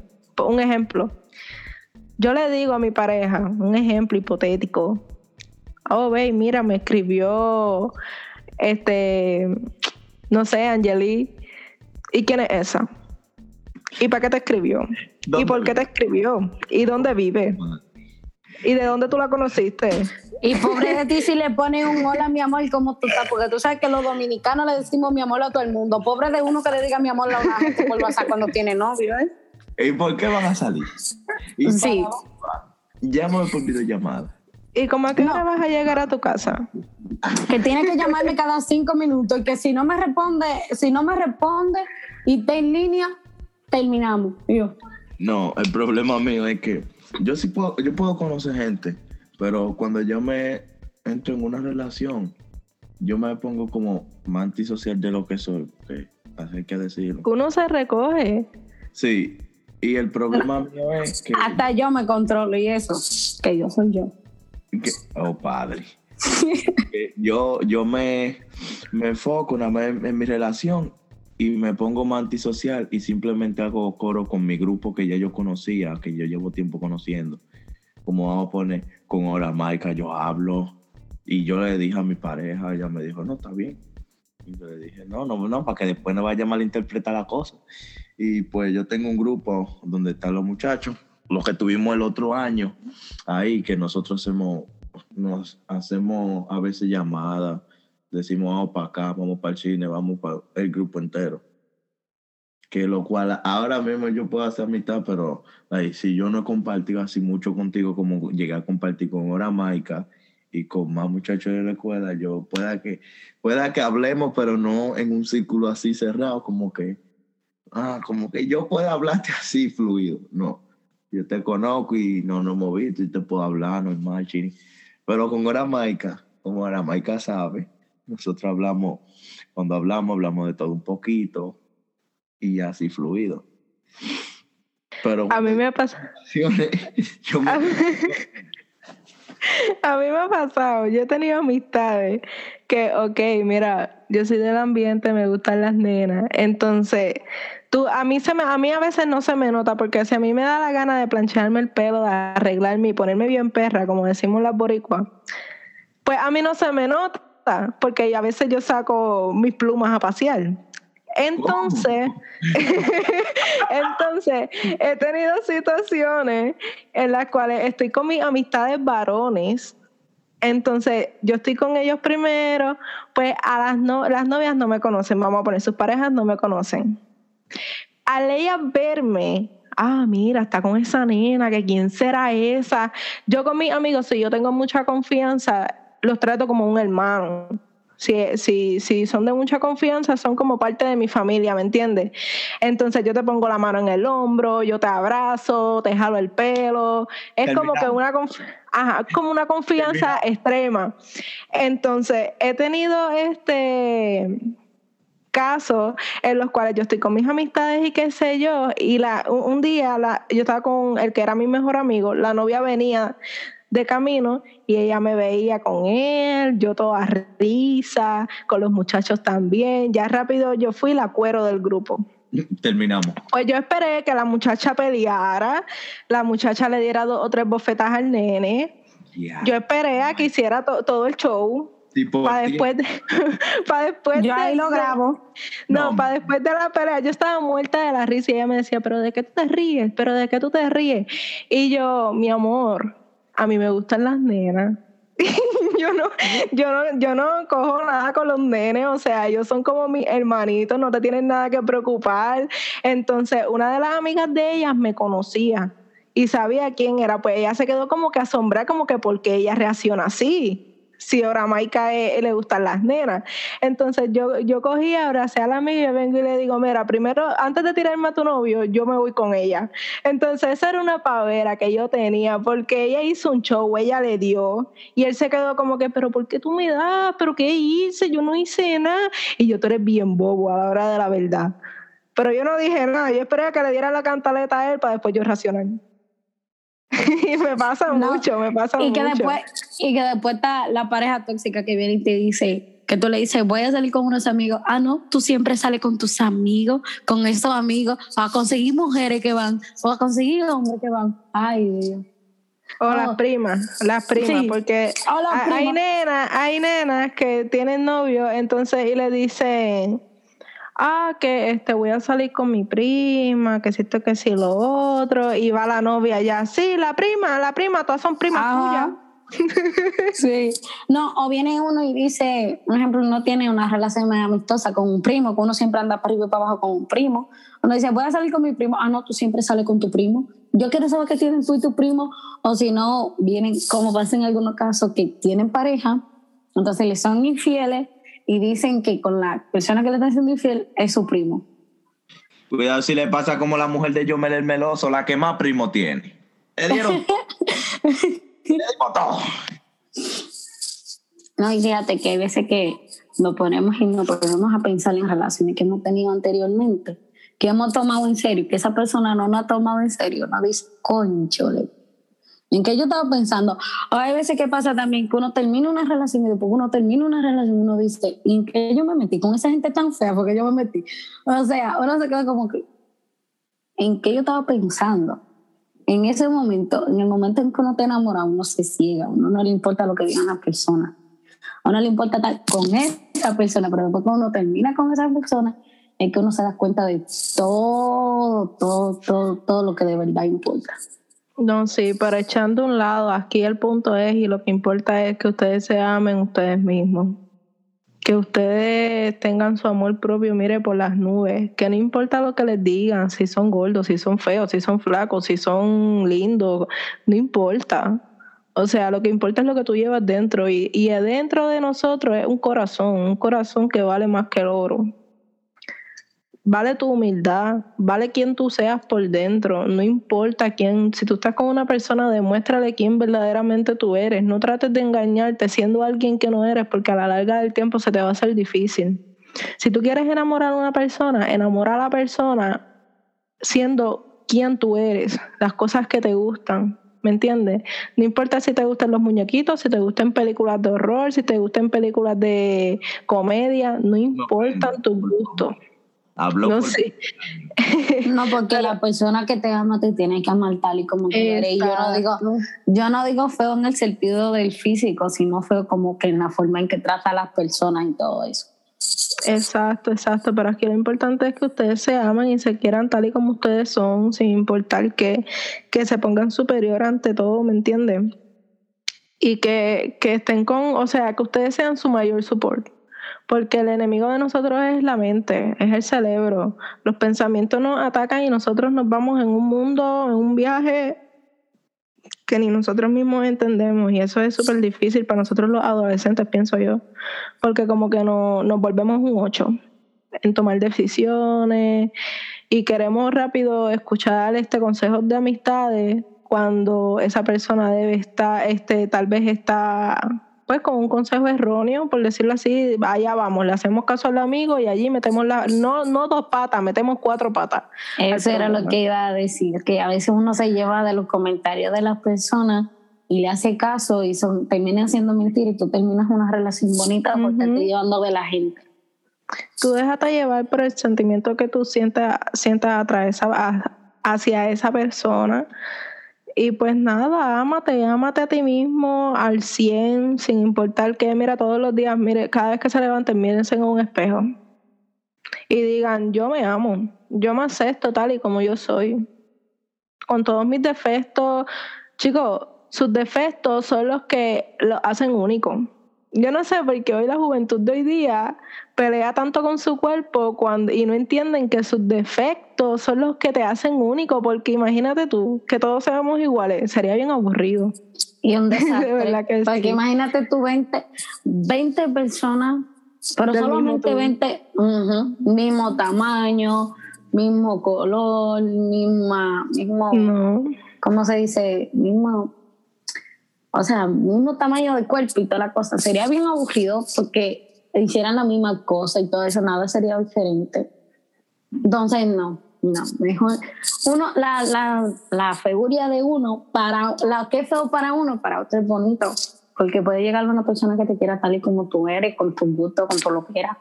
un ejemplo, yo le digo a mi pareja, un ejemplo hipotético, oh, ve, mira, me escribió, este, no sé, Angeli, ¿y quién es esa? ¿Y para qué te escribió? ¿Y por qué te escribió? ¿Y dónde vive? ¿Y de dónde tú la conociste? Y pobre de ti si le pones un hola, mi amor, ¿cómo tú estás? Porque tú sabes que los dominicanos le decimos mi amor a todo el mundo. Pobre de uno que le diga mi amor a una gente por WhatsApp cuando tiene novio, ¿eh? ¿Y por qué van a salir? Y Sí. Llámame por videollamada. ¿Y cómo es que ahora vas a llegar a tu casa? Que tiene que llamarme cada cinco minutos y que si no me responde, si no me responde y está en línea, terminamos. Yo, No, el problema mío es que yo sí puedo, yo puedo conocer gente, pero cuando yo me entro en una relación, yo me pongo como más antisocial de lo que soy, que así hay que decirlo. Uno se recoge. Sí, y el problema mío es que, hasta yo me controlo y eso, que yo soy yo. Que- oh padre, Que yo, yo me, me enfoco una vez en, en mi relación y me pongo más antisocial y simplemente hago coro con mi grupo que ya yo conocía, que yo llevo tiempo conociendo. Como vamos a poner con Hora Maica, yo hablo y yo le dije a mi pareja, ella me dijo, no, está bien. Y yo le dije, no, no, no, para que después no vaya a malinterpretar la cosa. Y pues yo tengo un grupo donde están los muchachos, los que tuvimos el otro año, ahí que nosotros hacemos, nos hacemos a veces llamadas, decimos vamos para acá, vamos para el cine, vamos para el grupo entero. Que lo cual ahora mismo yo puedo hacer amistad, pero ay, si yo no he compartido así mucho contigo como llegué a compartir con Hora Maica y con más muchachos de la escuela, yo pueda que, pueda que hablemos, pero no en un círculo así cerrado, como que, ah, como que yo pueda hablarte así fluido. No, yo te conozco y no nos hemos visto y te puedo hablar normal, chini. Pero con Maica, como Maica sabe, nosotros hablamos, cuando hablamos, hablamos de todo un poquito y así fluido. Pero A mí me ha pasado. yo me, A mí, a mí me ha pasado. Yo he tenido amistades que, ok, mira, yo soy del ambiente, me gustan las nenas. Entonces, tú, a mí se me, a mí a veces no se me nota, porque si a mí me da la gana de plancharme el pelo, de arreglarme y ponerme bien perra, como decimos las boricuas, pues a mí no se me nota, porque a veces yo saco mis plumas a pasear. Entonces, entonces, he tenido situaciones en las cuales estoy con mis amistades varones. Entonces, yo estoy con ellos primero, pues a las, no, las novias no me conocen, vamos a poner, sus parejas no me conocen. Al ella verme, ah, mira, está con esa nena, que quién será esa. Yo con mis amigos, si yo tengo mucha confianza, los trato como un hermano si, si, si son de mucha confianza, son como parte de mi familia, ¿me entiendes? Entonces yo te pongo la mano en el hombro, yo te abrazo, te jalo el pelo. Es como que una, Ajá, como una confianza extrema. Entonces, he tenido este casos en los cuales yo estoy con mis amistades y qué sé yo, y la, un día la, yo estaba con el que era mi mejor amigo, la novia venía de camino y ella me veía con él, yo toda risa, con los muchachos también. Ya rápido yo fui la cuero del grupo. Terminamos. Pues yo esperé que la muchacha peleara, la muchacha le diera dos o tres bofetas al nene. Yo esperé a que hiciera todo el show. Para después, de, para después yo ahí lo grabo. No, para después de la pelea, yo estaba muerta de la risa y ella me decía, pero ¿de qué tú te ríes? ¿Pero de qué tú te ríes? Y yo, mi amor, a mí me gustan las nenas. yo no, yo no, yo no cojo nada con los nenes, o sea, ellos son como mis hermanitos, no te tienen nada que preocupar. Entonces, una de las amigas de ellas me conocía y sabía quién era, pues ella se quedó como que asombrada, como que por qué ella reacciona así si ahora Maika le gustan las nenas. Entonces yo, yo cogí, abracé a la amiga y vengo y le digo, mira, primero, antes de tirarme a tu novio, yo me voy con ella. Entonces esa era una pavera que yo tenía, porque ella hizo un show, ella le dio, y él se quedó como que, pero ¿por qué tú me das? ¿Pero qué hice? Yo no hice nada. Y yo, tú eres bien bobo a la hora de la verdad. Pero yo no dije nada, yo esperé a que le diera la cantaleta a él para después yo racionar. Y me pasa mucho, me pasa y mucho. Que después, y que después está la pareja tóxica que viene y te dice, que tú le dices, voy a salir con unos amigos. Ah, no, tú siempre sales con tus amigos, con esos amigos, a conseguir mujeres que van, o a conseguir hombres que van. Ay, Dios. O las oh. primas, las primas, porque hay nenas, hay nenas que tienen novio, entonces y le dicen, ah, que este voy a salir con mi prima, que si esto, que si lo otro, y va la novia ya, sí, la prima, la prima, todas son primas tuyas. sí. No, o viene uno y dice, por ejemplo, uno tiene una relación muy amistosa con un primo, que uno siempre anda para arriba y para abajo con un primo. Uno dice, voy a salir con mi primo. Ah, no, tú siempre sales con tu primo. Yo quiero saber qué tienen tú y tu primo. O si no, vienen, como pasa en algunos casos, que tienen pareja, entonces les son infieles y dicen que con la persona que le está siendo infiel es su primo. Cuidado si le pasa como la mujer de Yomel el Meloso, la que más primo tiene. Le dieron. le todo. No, y fíjate que hay veces que nos ponemos y nos ponemos a pensar en relaciones que hemos tenido anteriormente, que hemos tomado en serio, que esa persona no nos ha tomado en serio, no dice, concho, en que yo estaba pensando, hay veces que pasa también que uno termina una relación y después uno termina una relación y uno dice, ¿en qué yo me metí? Con esa gente tan fea, porque yo me metí. O sea, uno se queda como que, ¿en qué yo estaba pensando? En ese momento, en el momento en que uno te enamora, uno se ciega, uno no le importa lo que digan las personas. A uno le importa estar con esa persona, pero después cuando uno termina con esa persona, es que uno se da cuenta de todo, todo, todo, todo lo que de verdad importa. No, sí, pero echando un lado, aquí el punto es, y lo que importa es que ustedes se amen ustedes mismos. Que ustedes tengan su amor propio, mire, por las nubes. Que no importa lo que les digan, si son gordos, si son feos, si son flacos, si son lindos, no importa. O sea, lo que importa es lo que tú llevas dentro. Y, y adentro de nosotros es un corazón, un corazón que vale más que el oro vale tu humildad, vale quien tú seas por dentro, no importa quién, si tú estás con una persona, demuéstrale quién verdaderamente tú eres, no trates de engañarte siendo alguien que no eres, porque a la larga del tiempo se te va a hacer difícil. Si tú quieres enamorar a una persona, enamora a la persona siendo quien tú eres, las cosas que te gustan, ¿Me entiendes? No importa si te gustan los muñequitos, si te gustan películas de horror, si te gustan películas de comedia, no importan tus gustos. Hablo No por- sé. No, porque la persona que te ama te tiene que amar tal y como tú eres. Y yo no digo, yo no digo feo en el sentido del físico, sino feo como que en la forma en que trata a las personas y todo eso. Exacto, exacto. Pero aquí lo importante es que ustedes se aman y se quieran tal y como ustedes son, sin importar que, que se pongan superior ante todo, ¿me entienden? Y que, que estén con, o sea, que ustedes sean su mayor support. Porque el enemigo de nosotros es la mente, es el cerebro. Los pensamientos nos atacan y nosotros nos vamos en un mundo, en un viaje que ni nosotros mismos entendemos. Y eso es súper difícil para nosotros los adolescentes, pienso yo. Porque como que no, nos volvemos un ocho en tomar decisiones y queremos rápido escuchar este consejos de amistades cuando esa persona debe estar, este, tal vez está pues con un consejo erróneo, por decirlo así, allá vamos, le hacemos caso al amigo y allí metemos la, no, no dos patas, metemos cuatro patas. Eso era lo que iba a decir, que a veces uno se lleva de los comentarios de las personas y le hace caso y son, termina siendo mentira y tú terminas una relación bonita porque Ujú. te llevando de la gente. Tú déjate llevar por el sentimiento que tú sientas, sientas hacia esa persona. Y pues nada, ámate, ámate a ti mismo al 100, sin importar que, mira, todos los días, mire, cada vez que se levanten, mírense en un espejo. Y digan, yo me amo, yo me acepto tal y como yo soy. Con todos mis defectos. Chicos, sus defectos son los que lo hacen único. Yo no sé por qué hoy la juventud de hoy día pelea tanto con su cuerpo cuando, y no entienden que sus defectos son los que te hacen único, porque imagínate tú, que todos seamos iguales, sería bien aburrido. Y un desastre. verdad que porque sí. imagínate tú 20, 20 personas, pero Del solamente mismo 20, ujú, mismo tamaño, mismo color, misma, mismo, No. ¿cómo se dice? Mismo, o sea, mismo tamaño de cuerpo y toda la cosa. Sería bien aburrido porque hicieran la misma cosa y todo eso, nada sería diferente. Entonces, no, no, mejor uno, la, la, la figura de uno, para la que es feo para uno, para otro es bonito. Porque puede llegar una persona que te quiera tal y como tú eres, con tu gusto, con todo lo que quieras.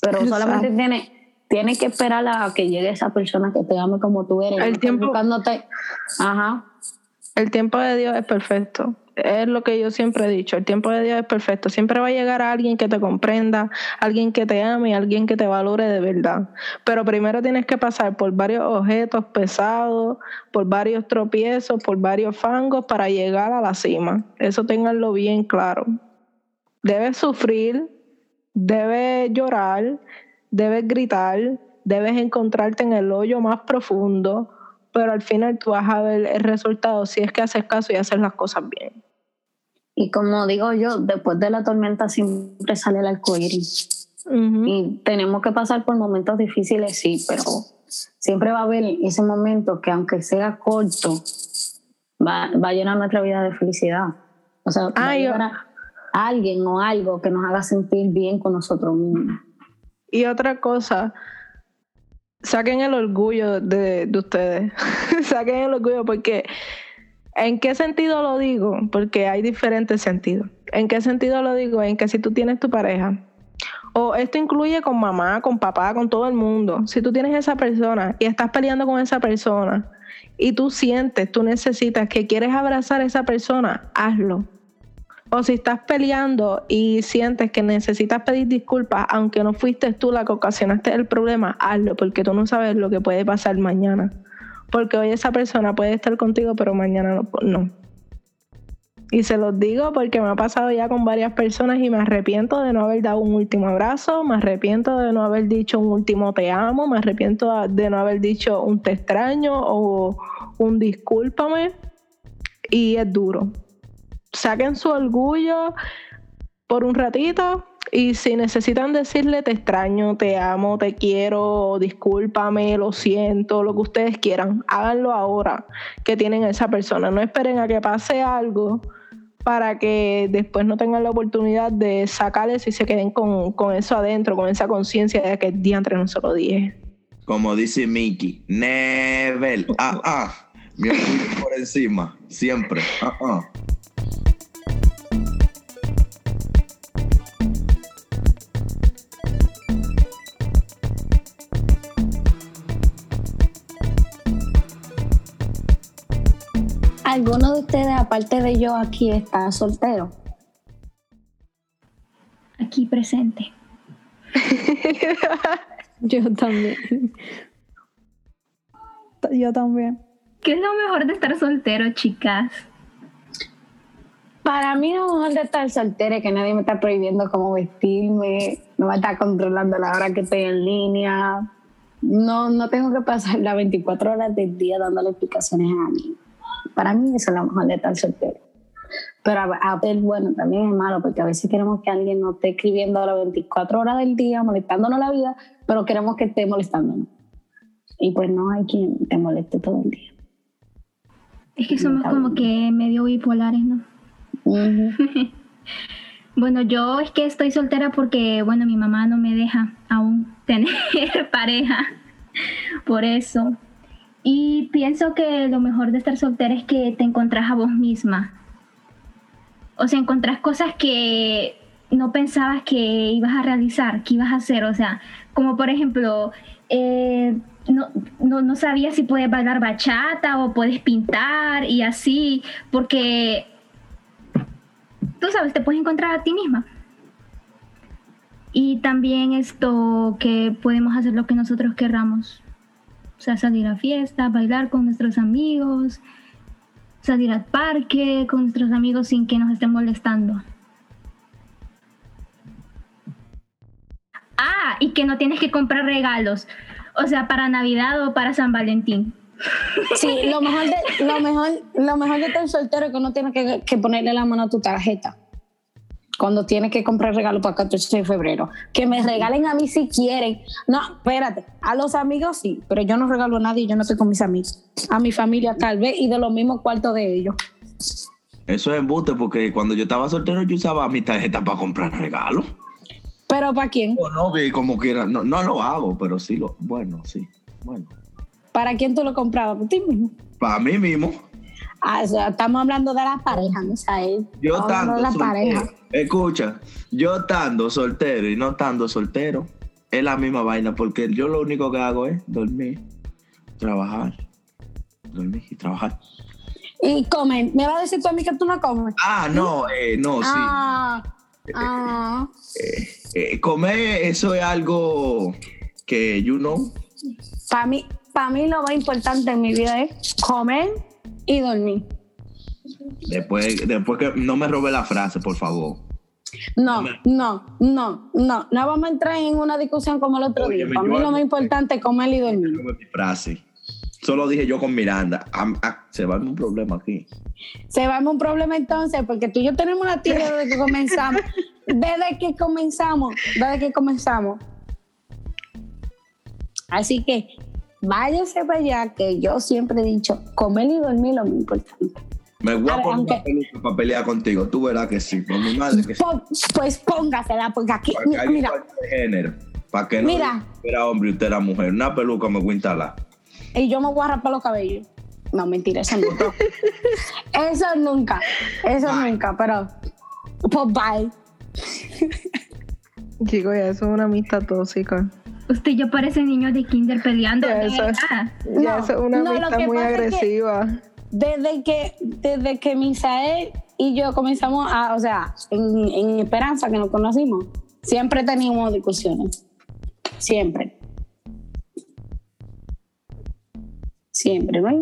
Pero Exacto. solamente tiene, tiene que esperar a que llegue esa persona que te ame como tú eres. El no tiempo- buscándote- Ajá. El tiempo de Dios es perfecto. Es lo que yo siempre he dicho. El tiempo de Dios es perfecto. Siempre va a llegar a alguien que te comprenda, alguien que te ame, alguien que te valore de verdad. Pero primero tienes que pasar por varios objetos pesados, por varios tropiezos, por varios fangos para llegar a la cima. Eso ténganlo bien claro. Debes sufrir, debes llorar, debes gritar, debes encontrarte en el hoyo más profundo, pero al final tú vas a ver el resultado si es que haces caso y haces las cosas bien. Y como digo yo, después de la tormenta siempre sale el arco iris. Ujú. Y tenemos que pasar por momentos difíciles, sí, pero siempre va a haber ese momento que aunque sea corto, va, va a llenar nuestra vida de felicidad. O sea, va Ay, a alguien o algo que nos haga sentir bien con nosotros mismos. Y otra cosa, saquen el orgullo de, de ustedes. saquen el orgullo porque ¿en qué sentido lo digo? Porque hay diferentes sentidos. ¿En qué sentido lo digo? En que si tú tienes tu pareja, o esto incluye con mamá, con papá, con todo el mundo. Si tú tienes esa persona y estás peleando con esa persona y tú sientes, tú necesitas que quieres abrazar a esa persona, hazlo. O si estás peleando y sientes que necesitas pedir disculpas, aunque no fuiste tú la que ocasionaste el problema, hazlo, porque tú no sabes lo que puede pasar mañana. Porque hoy esa persona puede estar contigo, pero mañana no. no. Y se los digo porque me ha pasado ya con varias personas y me arrepiento de no haber dado un último abrazo, me arrepiento de no haber dicho un último te amo, me arrepiento de no haber dicho un te extraño o un discúlpame. Y es duro saquen su orgullo por un ratito y si necesitan decirle te extraño, te amo, te quiero, discúlpame, lo siento, lo que ustedes quieran, háganlo ahora que tienen a esa persona. No esperen a que pase algo para que después no tengan la oportunidad de sacarles y se queden con, con eso adentro, con esa conciencia de que el día entre no se lo dije. Como dice Mickey, never. Ah, ah. Por encima. siempre. Ah, ah. ¿Alguno de ustedes, aparte de yo aquí, está soltero? Aquí presente. Yo también. Yo también. ¿Qué es lo mejor de estar soltero, chicas? Para mí lo mejor de estar soltera es que nadie me está prohibiendo cómo vestirme, no me está controlando la hora que estoy en línea. No, no tengo que pasar las 24 horas del día dándole explicaciones a mí. Para mí eso es lo mejor de estar soltero. Pero a, a ver, bueno, también es malo porque a veces queremos que alguien nos esté escribiendo a las 24 horas del día, molestándonos la vida, pero queremos que esté molestándonos. Y pues no hay quien te moleste todo el día. Es que somos como que medio bipolares, ¿no? Bueno, yo es que estoy soltera porque, bueno, mi mamá no me deja aún tener pareja. Por eso. Y pienso que lo mejor de estar soltera es que te encontrás a vos misma. O sea, encontrás cosas que no pensabas que ibas a realizar, que ibas a hacer. O sea, como por ejemplo, eh, no, no, no sabías si puedes bailar bachata o puedes pintar y así, porque tú sabes, te puedes encontrar a ti misma. Y también esto que podemos hacer lo que nosotros querramos. O sea, salir a fiesta, bailar con nuestros amigos, salir al parque con nuestros amigos sin que nos estén molestando. Ah, y que no tienes que comprar regalos. O sea, para Navidad o para San Valentín. Sí, lo mejor de, lo mejor, lo mejor de estar soltero es que no tienes que, que ponerle la mano a tu tarjeta cuando tienes que comprar regalo para el 14 de febrero. Que me regalen a mí si quieren. No, espérate, a los amigos sí, pero yo no regalo a nadie, yo no estoy con mis amigos. A mi familia tal vez y de los mismos cuartos de ellos. Eso es embuste porque cuando yo estaba soltero yo usaba mi tarjeta para comprar regalos. ¿Pero para quién? O no, como quiera. No, no lo hago, pero sí lo. Bueno, sí. Bueno. ¿Para quién tú lo comprabas? ¿Para ti mismo? Para mí mismo. Ah, o sea, estamos hablando de la pareja, Misael. Yo Estamos de la soltero. pareja. Escucha, yo estando soltero y no estando soltero, es la misma vaina, porque yo lo único que hago es dormir, trabajar, dormir y trabajar. Y comen. ¿Me va a decir tú a mí que tú no comes? Ah, no, eh, no, sí. Ah, ah. Eh, comer, eso es algo que, you know, Para mí, para mí lo más importante en mi vida es comer y dormir. después, después que no me robe la frase, por favor. No, no, no, no. No vamos a entrar en una discusión como el otro día. Para mí lo más importante es comer y dormir. Mi frase. Solo dije yo con Miranda. Am- ah, se va un problema aquí. Se va a un problema entonces, porque tú y yo tenemos una tía desde que comenzamos. Desde que comenzamos, desde que comenzamos. Así que váyase para allá, que yo siempre he dicho, comer y dormir es lo más importante. Me voy A a poner aunque- una peluca para pelear contigo. Tú verás que sí. Con mi madre que sí. Po- Pues póngasela, porque aquí, Para mira, igualdad de género. Para que no Mira. era hombre y usted era mujer. Una peluca me voy a instalar. y yo me voy a rapar los cabellos. No, mentira, eso nunca. eso nunca, eso Bye. nunca, pero pues bye. Chicos, ya eso es una amistad tóxica. Usted y yo parecen niños de kinder peleando. Ya, eso es- verdad. Ya No, eso es una no, amistad muy pasa es que- agresiva. Desde que, desde que Misael y yo comenzamos a, o sea, en, en Esperanza que nos conocimos, siempre teníamos discusiones. Siempre. Siempre. No, hay,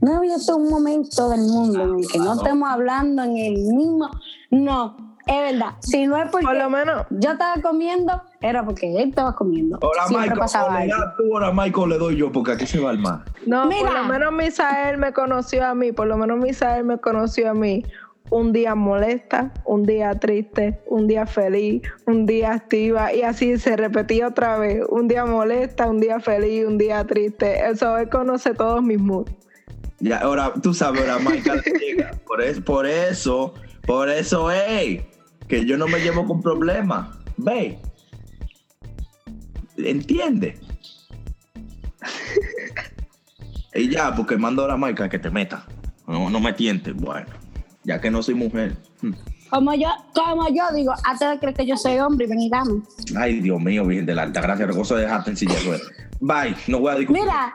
no había un momento del mundo en el que no estemos hablando en el mismo. No, es verdad. Si no es porque Por lo menos, yo estaba comiendo, era porque él estaba comiendo. Ahora Siempre Michael, pasaba tú, ahora Michael le doy yo, porque aquí se va al mar. no, por Mira. lo menos Misael me conoció a mí, por lo menos Misael me conoció a mí. Un día molesta, un día triste, un día feliz, un día activa y así se repetía otra vez. Un día molesta, un día feliz, un día triste. Eso él conoce todos mis moods. Ya, ahora tú sabes, ahora Michael llega. Por eso, por eso, por eso, ey, que yo no me llevo con problemas. Ve. ¿Entiende? y ya, porque mando a Michael que te meta. No, no me tientes. Bueno, ya que no soy mujer. Hmm. Como yo, como yo digo, antes de creer que yo soy hombre, ven y dame. Ay, Dios mío, Virgen de la Alta Gracia, recoso de dejaste en silla de. Bye, no voy a discutir. Mira.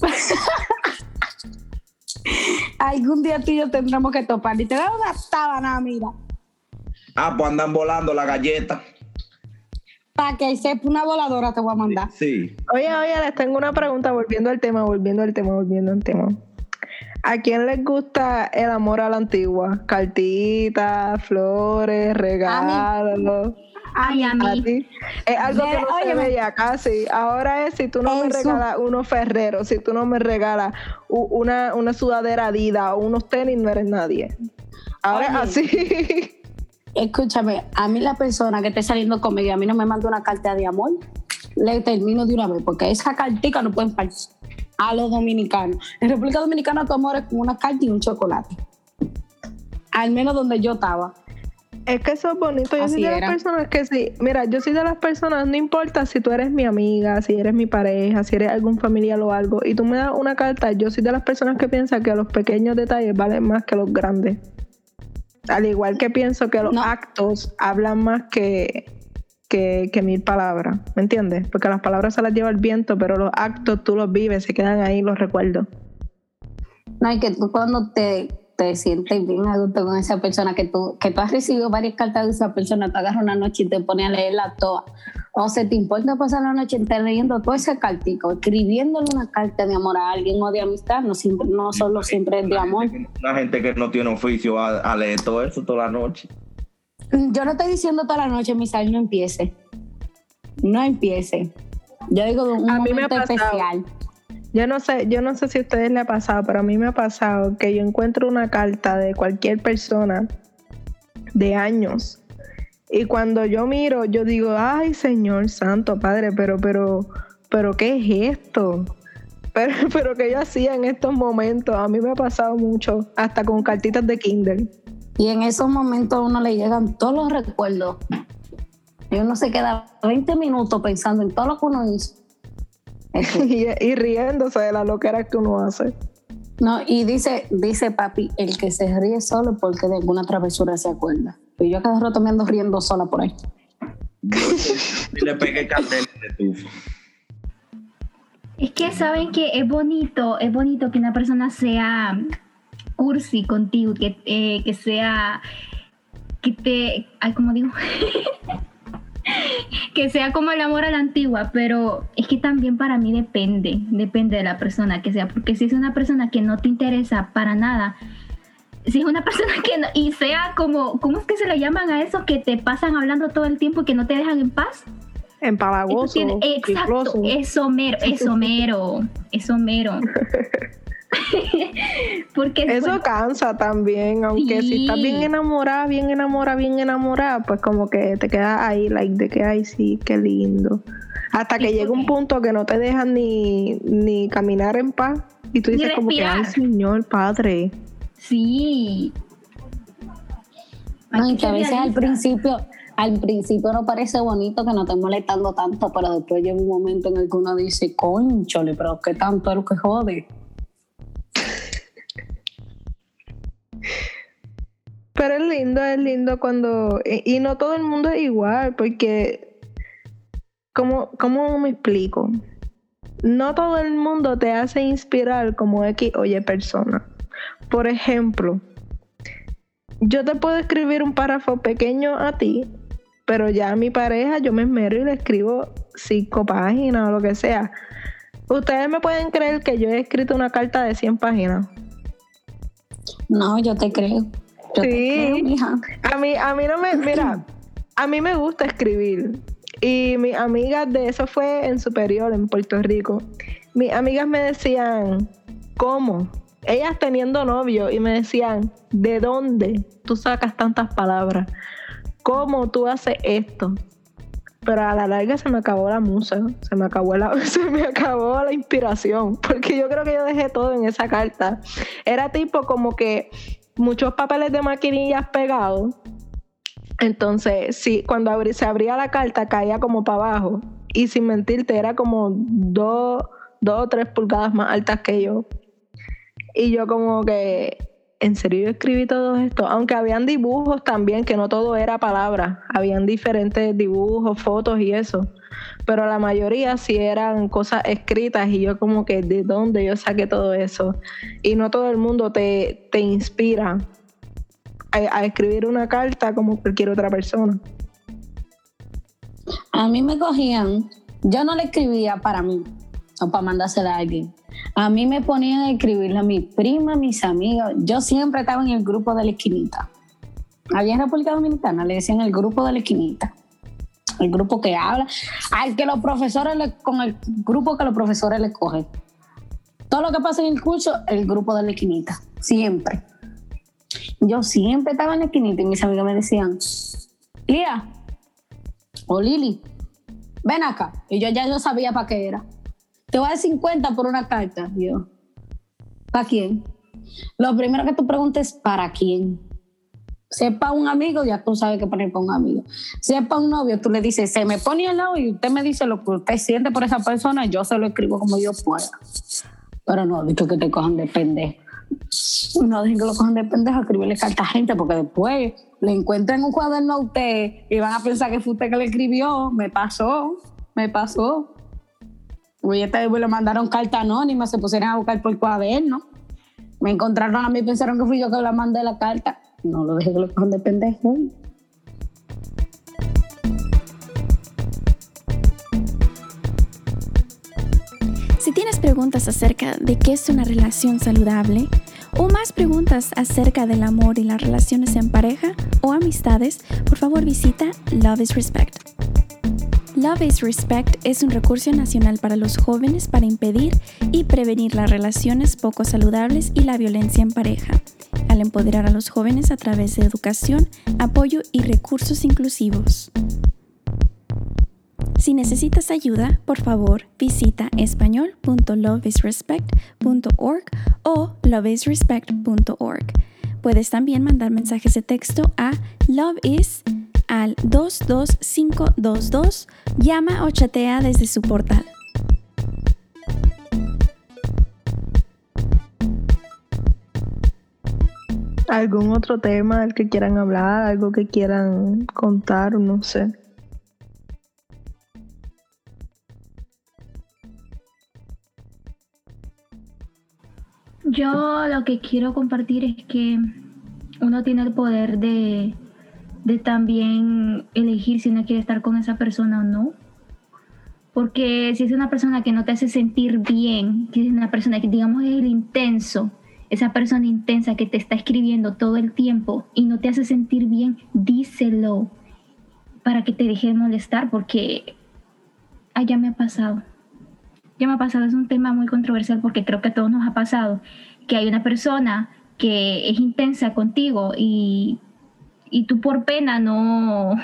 Algún día tú y yo tendremos que topar. Y te da una sábana, mira. Ah, pues andan volando la galleta. Para que sepa una voladora te voy a mandar. Sí. Oye, oye, les tengo una pregunta, volviendo al tema, volviendo al tema, volviendo al tema. ¿A quién les gusta el amor a la antigua? Cartitas, flores, regalos. Ay, a A mí. ti. Es algo que no se óyeme. veía casi. Ahora es si tú no me regalas unos ferreros, si tú no me regalas una, una sudadera Adidas o unos tenis, no eres nadie. Ahora es Oye. así. Escúchame, a mí la persona que esté saliendo conmigo y a mí no me manda una carta de amor, le termino de una vez, porque esa cartica no pueden faltar a los dominicanos. En República Dominicana tu amor es como una carta y un chocolate. Al menos donde yo estaba. Es que eso es bonito. Yo Así soy de era. las personas que sí. Mira, yo soy de las personas, no importa si tú eres mi amiga, si eres mi pareja, si eres algún familiar o algo, y tú me das una carta, yo soy de las personas que piensan que los pequeños detalles valen más que los grandes. Al igual que pienso que los No. actos hablan más que, que, que mil palabras. ¿Me entiendes? Porque las palabras se las lleva el viento, pero los actos tú los vives, se quedan ahí los recuerdos. No, y que tú cuando te, te sientes bien a gusto con esa persona, que tú, que tú has recibido varias cartas de esa persona, te agarras una noche y te pones a leerla toda. O se te importa pasar la noche entera leyendo todo ese cartico, escribiéndole una carta de amor a alguien o de amistad, no, siempre, no solo siempre es de amor. Una gente que no tiene oficio a, a leer todo eso toda la noche. Yo no estoy diciendo toda la noche, Misael, no empiece. No empiece. Yo digo de un A mí me ha momento pasado. especial. Yo no sé, yo no sé si a ustedes les ha pasado, pero a mí me ha pasado que yo encuentro una carta de cualquier persona de años y cuando yo miro, yo digo, ay Señor Santo Padre, pero, pero, pero ¿qué es esto? Pero, pero que yo hacía en estos momentos, a mí me ha pasado mucho, hasta con cartitas de Kindle. Y en esos momentos a uno le llegan todos los recuerdos. Y uno se queda 20 minutos pensando en todo lo que uno hizo. Y, y riéndose de la loquera que uno hace. no, y dice, dice papi, el que se ríe solo porque de alguna travesura se acuerda. Y yo cada rato me ando riendo sola por ahí. Y le pegué candela de estufa. Es que saben que es bonito, es bonito que una persona sea cursi contigo, que, eh, que sea, que te, ay, como digo, que sea como el amor a la antigua, pero es que también para mí depende, depende de la persona que sea, porque si es una persona que no te interesa para nada, si es una persona que no, y sea como, ¿cómo es que se le llaman a esos que te pasan hablando todo el tiempo y que no te dejan en paz? Empalagoso, tiene- exacto, eso mero, eso mero, eso mero. Porque Eso bueno, cansa también, aunque si estás bien enamorada, bien enamorada, bien enamorada, pues como que te quedas ahí, like, de que, ay, sí, qué lindo. Hasta que llega un punto que no te dejan ni, ni caminar en paz y tú Ni dices como que, ay, señor, padre. sí. No, y que a veces al principio, al principio no parece bonito que no esté molestando tanto, pero después llega un momento en el que uno dice, conchole, pero qué tanto es lo que jode. Pero es lindo, es lindo cuando... Y, y no todo el mundo es igual, porque... ¿Cómo, ¿Cómo me explico? No todo el mundo te hace inspirar como X oye persona. Por ejemplo, yo te puedo escribir un párrafo pequeño a ti, pero ya a mi pareja yo me esmero y le escribo cinco páginas o lo que sea. Ustedes me pueden creer que yo he escrito una carta de 100 páginas. No, yo te creo. Yo Sí. creo. A mí, a mí no me, mira, a mí me gusta escribir. Y mis amigas de eso fue en superior, en Puerto Rico. Mis amigas me decían, ¿cómo? Ellas teniendo novio y me decían, ¿de dónde tú sacas tantas palabras? ¿Cómo tú haces esto? Pero a la larga se me acabó la musa, se me acabó la, se me acabó la inspiración, porque yo creo que yo dejé todo en esa carta. Era tipo como que muchos papeles de maquinillas pegados. Entonces, sí, cuando se abría la carta caía como para abajo. Y sin mentirte, era como dos, dos o tres pulgadas más altas que yo. Y yo como que, ¿en serio yo escribí todo esto? Aunque habían dibujos también, que no todo era palabra, habían diferentes dibujos, fotos y eso. Pero la mayoría sí eran cosas escritas y yo como que de dónde yo saqué todo eso. Y no todo el mundo te, te inspira a, escribir una carta como cualquier otra persona. A mí me cogían, yo no le escribía para mí o para mandársela a alguien. A mí me ponían a escribirle a mi prima, a mis amigos. Yo siempre estaba en el grupo de la esquinita. Allá en República Dominicana le decían el grupo de la esquinita. El grupo que habla, al que los profesores, con el grupo que los profesores le cogen. Todo lo que pasa en el curso, el grupo de la esquinita. Siempre. Yo siempre estaba en la esquinita y mis amigos me decían, Lía o Lili, ven acá. Y yo ya yo sabía para qué era. Te voy a dar 50 por una carta. Y yo, ¿para quién? Lo primero que tú preguntes, ¿para quién? Sepa un amigo, ya tú sabes qué poner para un amigo. Sepa un novio, tú le dices, se me pone al lado y usted me dice lo que usted siente por esa persona, yo se lo escribo como yo pueda. Pero no, visto que te cojan de pendejo. No dejen que lo cojan de pendejo, escribirle carta a gente, porque después le encuentran un cuaderno a usted y van a pensar que fue usted que le escribió. Me pasó, me pasó. Oye, este le mandaron carta anónima, se pusieron a buscar por cuaderno. Me encontraron a mí, pensaron que fui yo que le mandé la carta. No lo dejé que lo. Si tienes preguntas acerca de qué es una relación saludable, o más preguntas acerca del amor y las relaciones en pareja o amistades, por favor visita Love is Respect. Love is Respect es un recurso nacional para los jóvenes para impedir y prevenir las relaciones poco saludables y la violencia en pareja, al empoderar a los jóvenes a través de educación, apoyo y recursos inclusivos. Si necesitas ayuda, por favor visita español.loveisrespect.org o loveisrespect.org. Puedes también mandar mensajes de texto a loveis al 22522, llama o chatea desde su portal. ¿Algún otro tema del que quieran hablar? ¿Algo que quieran contar? No sé. Yo lo que quiero compartir es que uno tiene el poder de, de también elegir si uno quiere estar con esa persona o no. Porque si es una persona que no te hace sentir bien, que es una persona que digamos es el intenso, esa persona intensa que te está escribiendo todo el tiempo y no te hace sentir bien, díselo para que te deje de molestar porque ah, ya me ha pasado. Ya me ha pasado, es un tema muy controversial porque creo que a todos nos ha pasado que hay una persona que es intensa contigo y, y tú por pena no,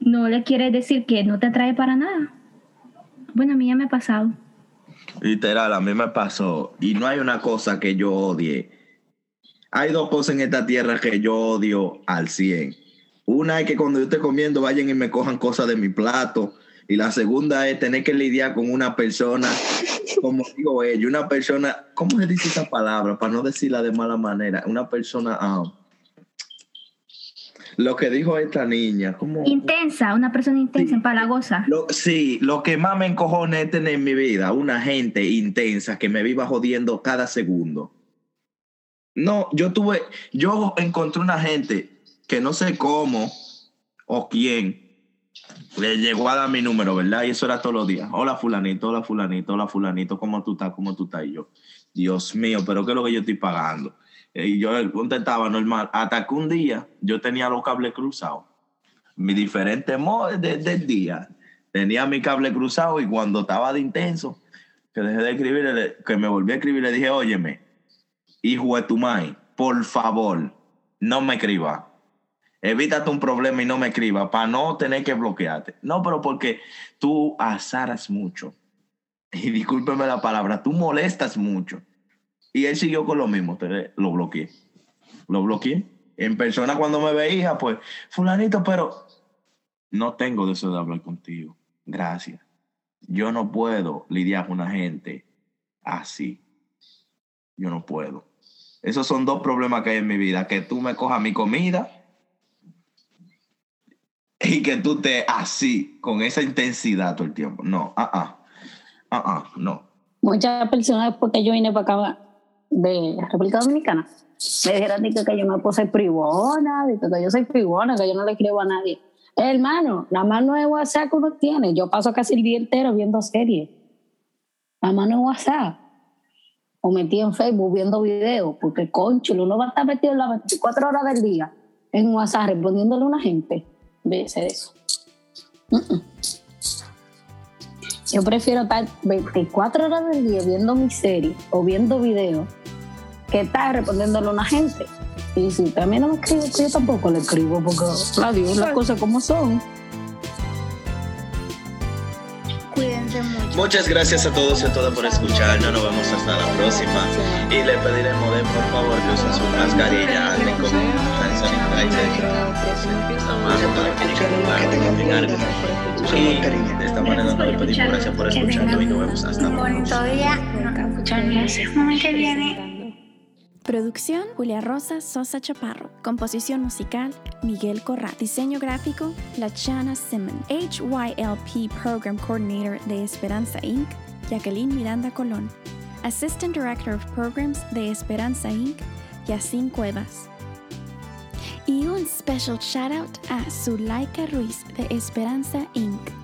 no le quieres decir que no te atrae para nada. Bueno, a mí ya me ha pasado. Literal, a mí me pasó. Y no hay una cosa que yo odie. Hay dos cosas en esta tierra que yo odio al 100. Una es que cuando yo esté comiendo vayan y me cojan cosas de mi plato. Y la segunda es tener que lidiar con una persona, como digo ellos, una persona, ¿cómo se dice esa palabra? Para no decirla de mala manera. Una persona... ah, lo que dijo esta niña, como... Intensa, una persona intensa, Sí. empalagosa. Lo- sí, lo que más me encojona es tener en mi vida una gente intensa que me viva jodiendo cada segundo. No, yo tuve, yo encontré una gente que no sé cómo o quién le llegó a dar mi número, ¿verdad? Y eso era todos los días. Hola fulanito, hola fulanito, hola fulanito, ¿cómo tú estás? ¿Cómo tú estás? Y yo, Dios mío, pero ¿qué es lo que yo estoy pagando? Y yo contestaba normal. Hasta que un día yo tenía los cables cruzados mi diferente modo de- del día. Tenía mi cable cruzado y cuando estaba de intenso, que dejé de escribir, que me volví a escribir, le dije, óyeme, hijo de tu madre, por favor, no me escriba. Evítate un problema y no me escriba para no tener que bloquearte. No, pero porque tú azaras mucho. Y discúlpeme la palabra, tú molestas mucho. Y él siguió con lo mismo, lo bloqueé. Lo bloqueé. En persona cuando me veía, pues, fulanito, pero no tengo deseo de hablar contigo. Gracias. Yo no puedo lidiar con una gente así. yo no puedo. Esos son dos problemas que hay en mi vida, que tú me cojas mi comida y que tú te así, con esa intensidad todo el tiempo. No, ah, ah, ah, ah, no. Muchas personas después que yo vine para acá de República Dominicana, me dijeron que, yo me puse privona, que yo soy privona, que yo no le escribo a nadie. Hermano, la mano de WhatsApp que uno tiene, yo paso casi el día entero viendo series. La mano de WhatsApp. O metí en Facebook viendo videos, porque concho, uno va a estar metido las 24 horas del día en WhatsApp respondiéndole a una gente. Ser eso. Yo prefiero estar 24 horas del día viendo mi serie o viendo videos que estar respondiéndole a una gente. Y si también no me escribe, pues yo tampoco le escribo porque la digo las cosas como son. Cuídense mucho. Muchas gracias a todos y a todas por escucharnos. Nos vemos hasta la próxima. Y le pediremos de por favor que usen su mascarilla, anden con Y de esta manera nos despedimos. Gracias por escucharnos y nos vemos hasta la próxima. Bonito día. Muchas gracias. Semana que viene. Producción Julia Rosa Sosa Chaparro. Composición musical Miguel Corral. Diseño gráfico Lachana Simon. HYLP Program Coordinator de Esperanza Inc. Jacqueline Miranda Colón. Assistant Director of Programs de Esperanza Inc. Yacine Cuevas. Y un special shout out a Zulaika Ruiz de Esperanza Inc.